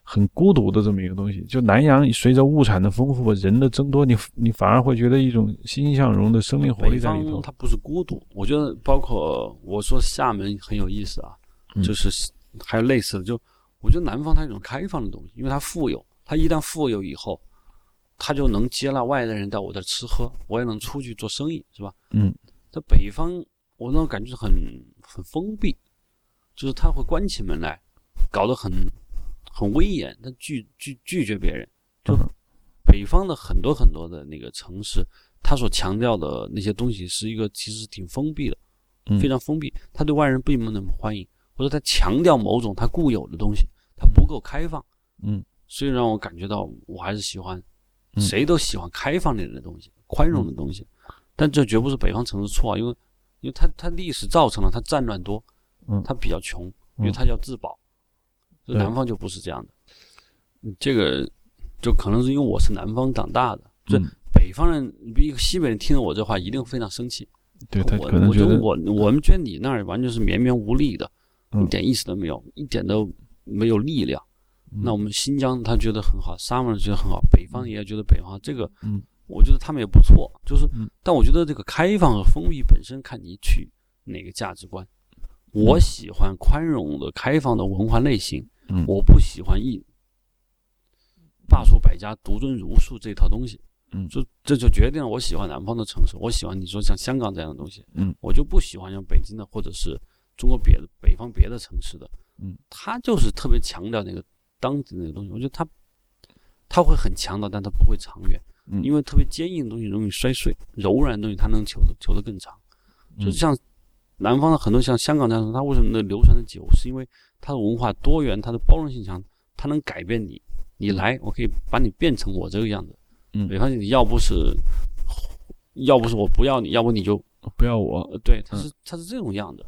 Speaker 1: 很孤独的这么一个东西。就南洋随着物产的丰富，人的增多，你你反而会觉得一种欣欣向荣的生命活力在里头。
Speaker 2: 它不是孤独，我觉得包括我说厦门很有意思啊，
Speaker 1: 嗯
Speaker 2: 就是还有类似的，就我觉得南方它有一种开放的东西，因为它富有，它一旦富有以后，它就能接纳外来人到我这儿吃喝，我也能出去做生意，是吧？
Speaker 1: 嗯
Speaker 2: 在北方，我那种感觉是很很封闭，就是他会关起门来，搞得很很威严，他拒拒拒绝别人。就
Speaker 1: 嗯
Speaker 2: 北方的很多很多的那个城市，他所强调的那些东西是一个其实挺封闭的，
Speaker 1: 嗯
Speaker 2: 非常封闭，他对外人并不那么欢迎，或者他强调某种他固有的东西，他不够开放，
Speaker 1: 嗯。
Speaker 2: 所以让我感觉到我还是喜欢，
Speaker 1: 嗯。
Speaker 2: 谁都喜欢开放一点的东西，宽容的东西，但这绝不是北方城市错啊，因为因为它它历史造成了它战乱多，
Speaker 1: 嗯。
Speaker 2: 它比较穷，因为
Speaker 1: 嗯。
Speaker 2: 它要自保，南方就不是这样的，嗯这个就可能是因为我是南方长大的，这
Speaker 1: 嗯，
Speaker 2: 北方人，比一个西北人听了我这话一定非常生气，
Speaker 1: 对他
Speaker 2: 我
Speaker 1: 可能觉得
Speaker 2: 我觉得我我们觉得你那儿完全是绵绵无力的，
Speaker 1: 嗯
Speaker 2: 一点意思都没有，一点都没有力量。
Speaker 1: 嗯。
Speaker 2: 那我们新疆他觉得很好，沙漠人觉得很好，北方也觉得北方这个，
Speaker 1: 嗯，
Speaker 2: 我觉得他们也不错，就是
Speaker 1: 嗯，
Speaker 2: 但我觉得这个开放和封闭本身看你取哪个价值观。我喜欢宽容的、开放的文化类型，
Speaker 1: 嗯。
Speaker 2: 我不喜欢一罢黜百家、独尊儒术这套东西。
Speaker 1: 嗯。
Speaker 2: 就这就决定了我喜欢南方的城市，我喜欢你说像香港这样的东西，
Speaker 1: 嗯，
Speaker 2: 我就不喜欢像北京的或者是中国别的北方别的城市的，
Speaker 1: 嗯，
Speaker 2: 他就是特别强调那个当地那个东西，我觉得他他会很强调，但他不会长远，
Speaker 1: 嗯。
Speaker 2: 因为特别坚硬的东西容易摔碎，柔软的东西它能求的求得更长，
Speaker 1: 嗯。
Speaker 2: 就是像南方的很多像香港这样的，它为什么能流传的久，是因为它的文化多元，它的包容性强，它能改变你，你来我可以把你变成我这个样子。
Speaker 1: 嗯。
Speaker 2: 北方你要不是，要不是我不要你，要不你就
Speaker 1: 不要我。
Speaker 2: 呃，对，他是他是这种样的，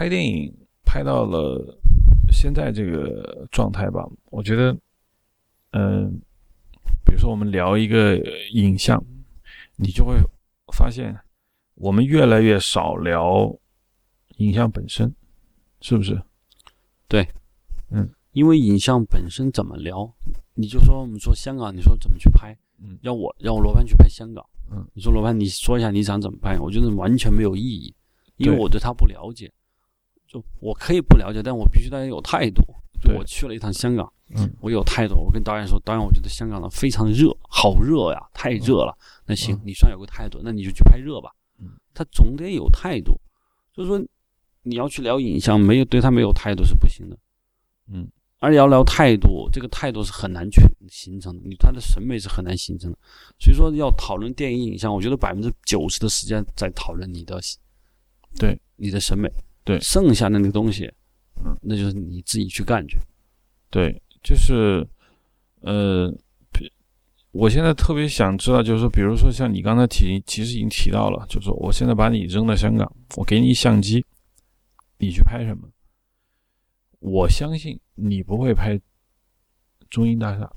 Speaker 1: 拍电影拍到了现在这个状态吧，我觉得，嗯、比如说我们聊一个影像，你就会发现，我们越来越少聊影像本身，是不是？对，嗯。
Speaker 2: 因为影像本身怎么聊，你就说我们说香港，你说怎么去拍，
Speaker 1: 嗯。
Speaker 2: 让我让我罗盘去拍香港，
Speaker 1: 嗯，
Speaker 2: 你说罗盘你说一下你想怎么拍，我觉得完全没有意义，因为我对他不了解，就我可以不了解，但我必须大家有态度。就我去了一趟香港，
Speaker 1: 嗯
Speaker 2: 我有态度，我跟导演说，导演，我觉得香港的非常热，好热呀，太热了。那行
Speaker 1: 嗯，
Speaker 2: 你算有个态度，那你就去拍热吧。
Speaker 1: 嗯，
Speaker 2: 他总得有态度，就是说你要去聊影像，没有对他没有态度是不行的。
Speaker 1: 嗯，
Speaker 2: 而要聊态度，这个态度是很难去形成的，你他的审美是很难形成的。所以说要讨论电影影像，我觉得百分之九十的时间在讨论你的
Speaker 1: 对
Speaker 2: 你的审美，
Speaker 1: 对
Speaker 2: 剩下的那个东西，
Speaker 1: 嗯，
Speaker 2: 那就是你自己去干去。
Speaker 1: 对，就是，呃，比我现在特别想知道，就是说，比如说像你刚才提，其实已经提到了，就是说，我现在把你扔到香港，我给你相机，你去拍什么？我相信你不会拍中英大厦，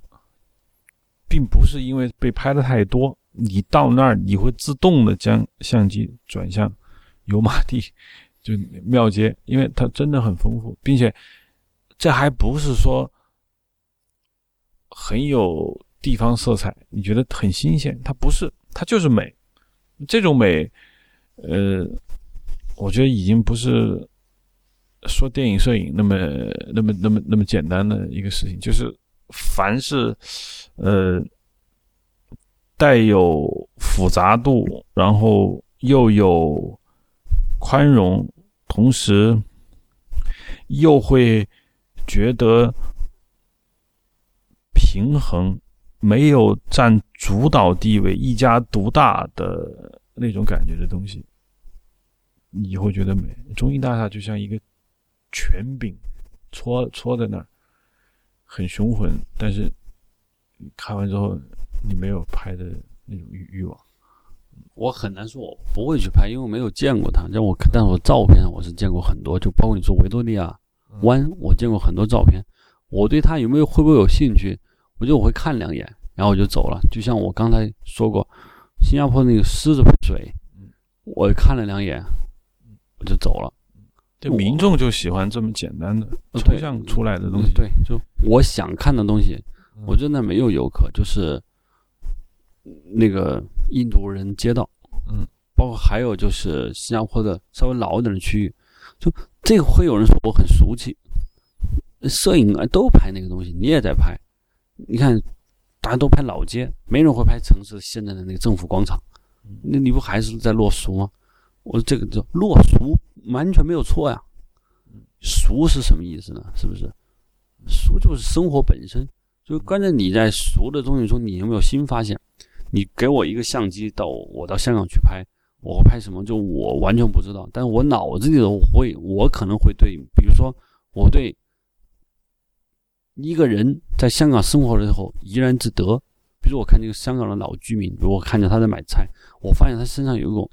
Speaker 1: 并不是因为被拍的太多，你到那儿你会自动的将相机转向油麻地，就庙街，因为它真的很丰富，并且这还不是说很有。地方色彩，你觉得很新鲜？它不是，它就是美。这种美，呃，我觉得已经不是说电影摄影那么、那么、那么、那么简单的一个事情。就是凡是呃带有复杂度，然后又有宽容，同时又会觉得平衡。没有占主导地位、一家独大的那种感觉的东西，你会觉得美。中英大厦就像一个权柄，戳戳在那儿，很雄浑。但是看完之后，你没有拍的那种欲欲望。
Speaker 2: 我很难说，我不会去拍，因为我没有见过它。但我，但是我照片我是见过很多，就包括你说维多利亚湾，我见过很多照片。我对它有没有会不会有兴趣？我就我会看两眼，然后我就走了。就像我刚才说过，新加坡那个狮子水，我看了两眼，我就走了。
Speaker 1: 这民众就喜欢这么简单的抽象出来的东西。
Speaker 2: 对，就我想看的东西，我觉得那没有游客，就是那个印度人街道，
Speaker 1: 嗯，
Speaker 2: 包括还有就是新加坡的稍微老一点的区域，就这个会有人说我很俗气，摄影啊都拍那个东西，你也在拍。你看，大家都拍老街，没人会拍城市现在的那个政府广场。那你不还是在落俗吗？我说这个叫落俗，完全没有错呀。俗是什么意思呢？是不是？俗就是生活本身。就关键你在俗的东西中，你有没有新发现？你给我一个相机，到我到香港去拍，我会拍什么？就我完全不知道。但是我脑子里头会，我可能会对，比如说我对。一个人在香港生活的时候怡然自得，比如我看这个香港的老居民，比如我看见他在买菜，我发现他身上有一种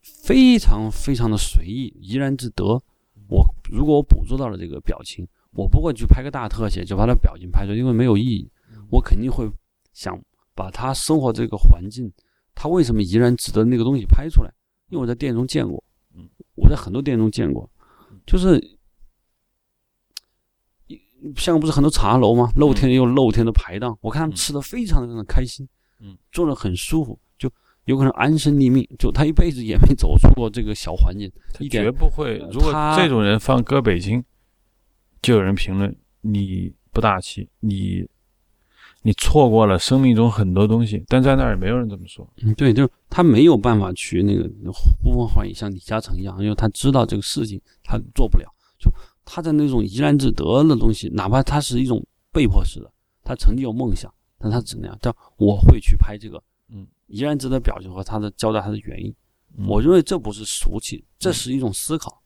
Speaker 2: 非常非常的随意、怡然自得。我如果我捕捉到了这个表情，我不会去拍个大特写就把他表情拍出来，因为没有意义。我肯定会想把他生活这个环境，他为什么怡然自得那个东西拍出来，因为我在电影中见过，我在很多电影中见过，就是。像不是很多茶楼吗？露天有露天的排档，我看他们吃的非常的开心，
Speaker 1: 嗯，
Speaker 2: 做的很舒服，就有可能安身立命。就他一辈子也没走出过这个小环境，一点
Speaker 1: 绝不会。如果这种人放搁北京，就有人评论你不大气，你你错过了生命中很多东西。但在那儿也没有人这么说。
Speaker 2: 嗯，对，就是他没有办法去那个呼风唤雨，像李嘉诚一样，因为他知道这个事情他做不了，就。他的那种怡然自得的东西，哪怕他是一种被迫式的，他曾经有梦想，但他只能样？但我会去拍这个，
Speaker 1: 嗯，
Speaker 2: 怡然自得表情和他的交代他的原因。我认为这不是俗气，这是一种思考，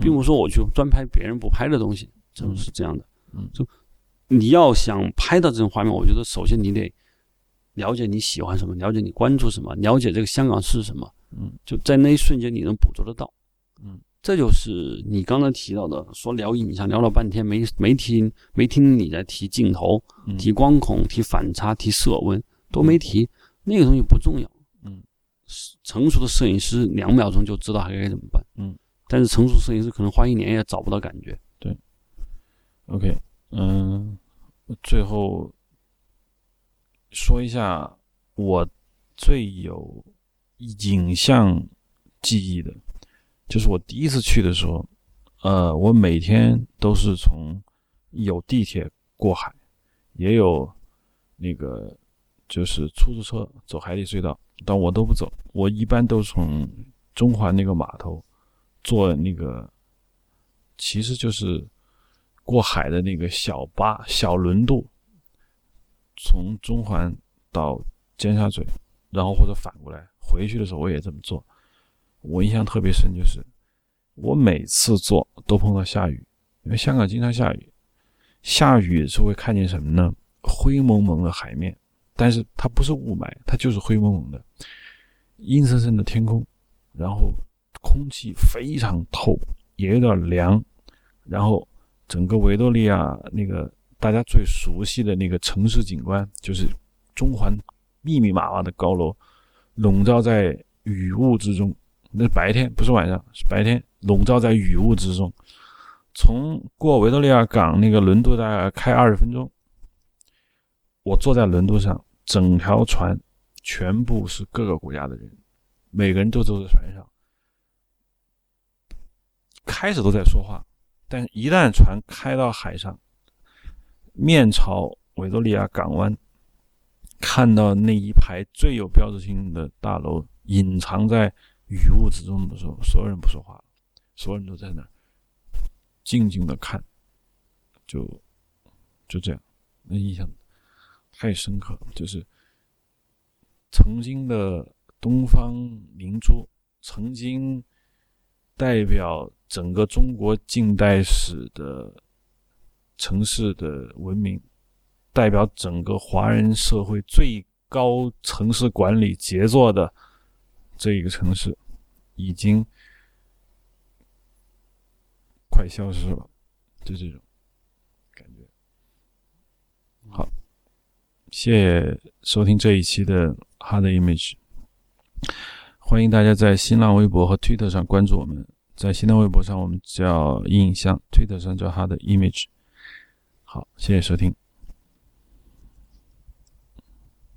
Speaker 2: 并不是说我去专拍别人不拍的东西，这是这样的。
Speaker 1: 嗯，
Speaker 2: 就你要想拍到这种画面，我觉得首先你得了解你喜欢什么，了解你关注什么，了解这个香港是什么。
Speaker 1: 嗯，
Speaker 2: 就在那一瞬间你能捕捉得到。
Speaker 1: 嗯。
Speaker 2: 这就是你刚才提到的，说聊影像聊了半天，没没听没听你在提镜头、提光孔、提反差、提色温，都没提那个东西不重要。
Speaker 1: 嗯，
Speaker 2: 成熟的摄影师两秒钟就知道还该怎么办。
Speaker 1: 嗯，
Speaker 2: 但是成熟摄影师可能花一年也找不到感觉。
Speaker 1: 对，OK，嗯，最后说一下我最有影像记忆的。就是我第一次去的时候，呃，我每天都是从有地铁过海，也有那个就是出租车走海底隧道，但我都不走。我一般都从中环那个码头坐那个，其实就是过海的那个小巴小轮渡，从中环到尖沙咀，然后或者反过来回去的时候，我也这么做。我印象特别深，就是我每次坐都碰到下雨，因为香港经常下雨。下雨是会看见什么呢？灰蒙蒙的海面，但是它不是雾霾，它就是灰蒙蒙的，阴森森的天空，然后空气非常透，也有点凉，然后整个维多利亚那个大家最熟悉的那个城市景观，就是中环密密麻麻的高楼，笼罩在雨雾之中。那白天，不是晚上，是白天，笼罩在雨雾之中。从过维多利亚港那个轮渡大概开二十分钟，我坐在轮渡上，整条船全部是各个国家的人，每个人都坐在船上，开始都在说话，但一旦船开到海上，面朝维多利亚港湾，看到那一排最有标志性的大楼隐藏在雨雾之中的时候，所有人不说话，所有人都在那儿。静静的看，就就这样，那印象太深刻了。就是曾经的东方明珠，曾经代表整个中国近代史的城市的文明，代表整个华人社会最高城市管理杰作的这一个城市，已经。快消失了，就这种感觉。好，谢谢收听这一期的 Hard Image。欢迎大家在新浪微博和推特上关注我们。在新浪微博上，我们叫印象；推特上叫它的 Image。好，谢谢收听。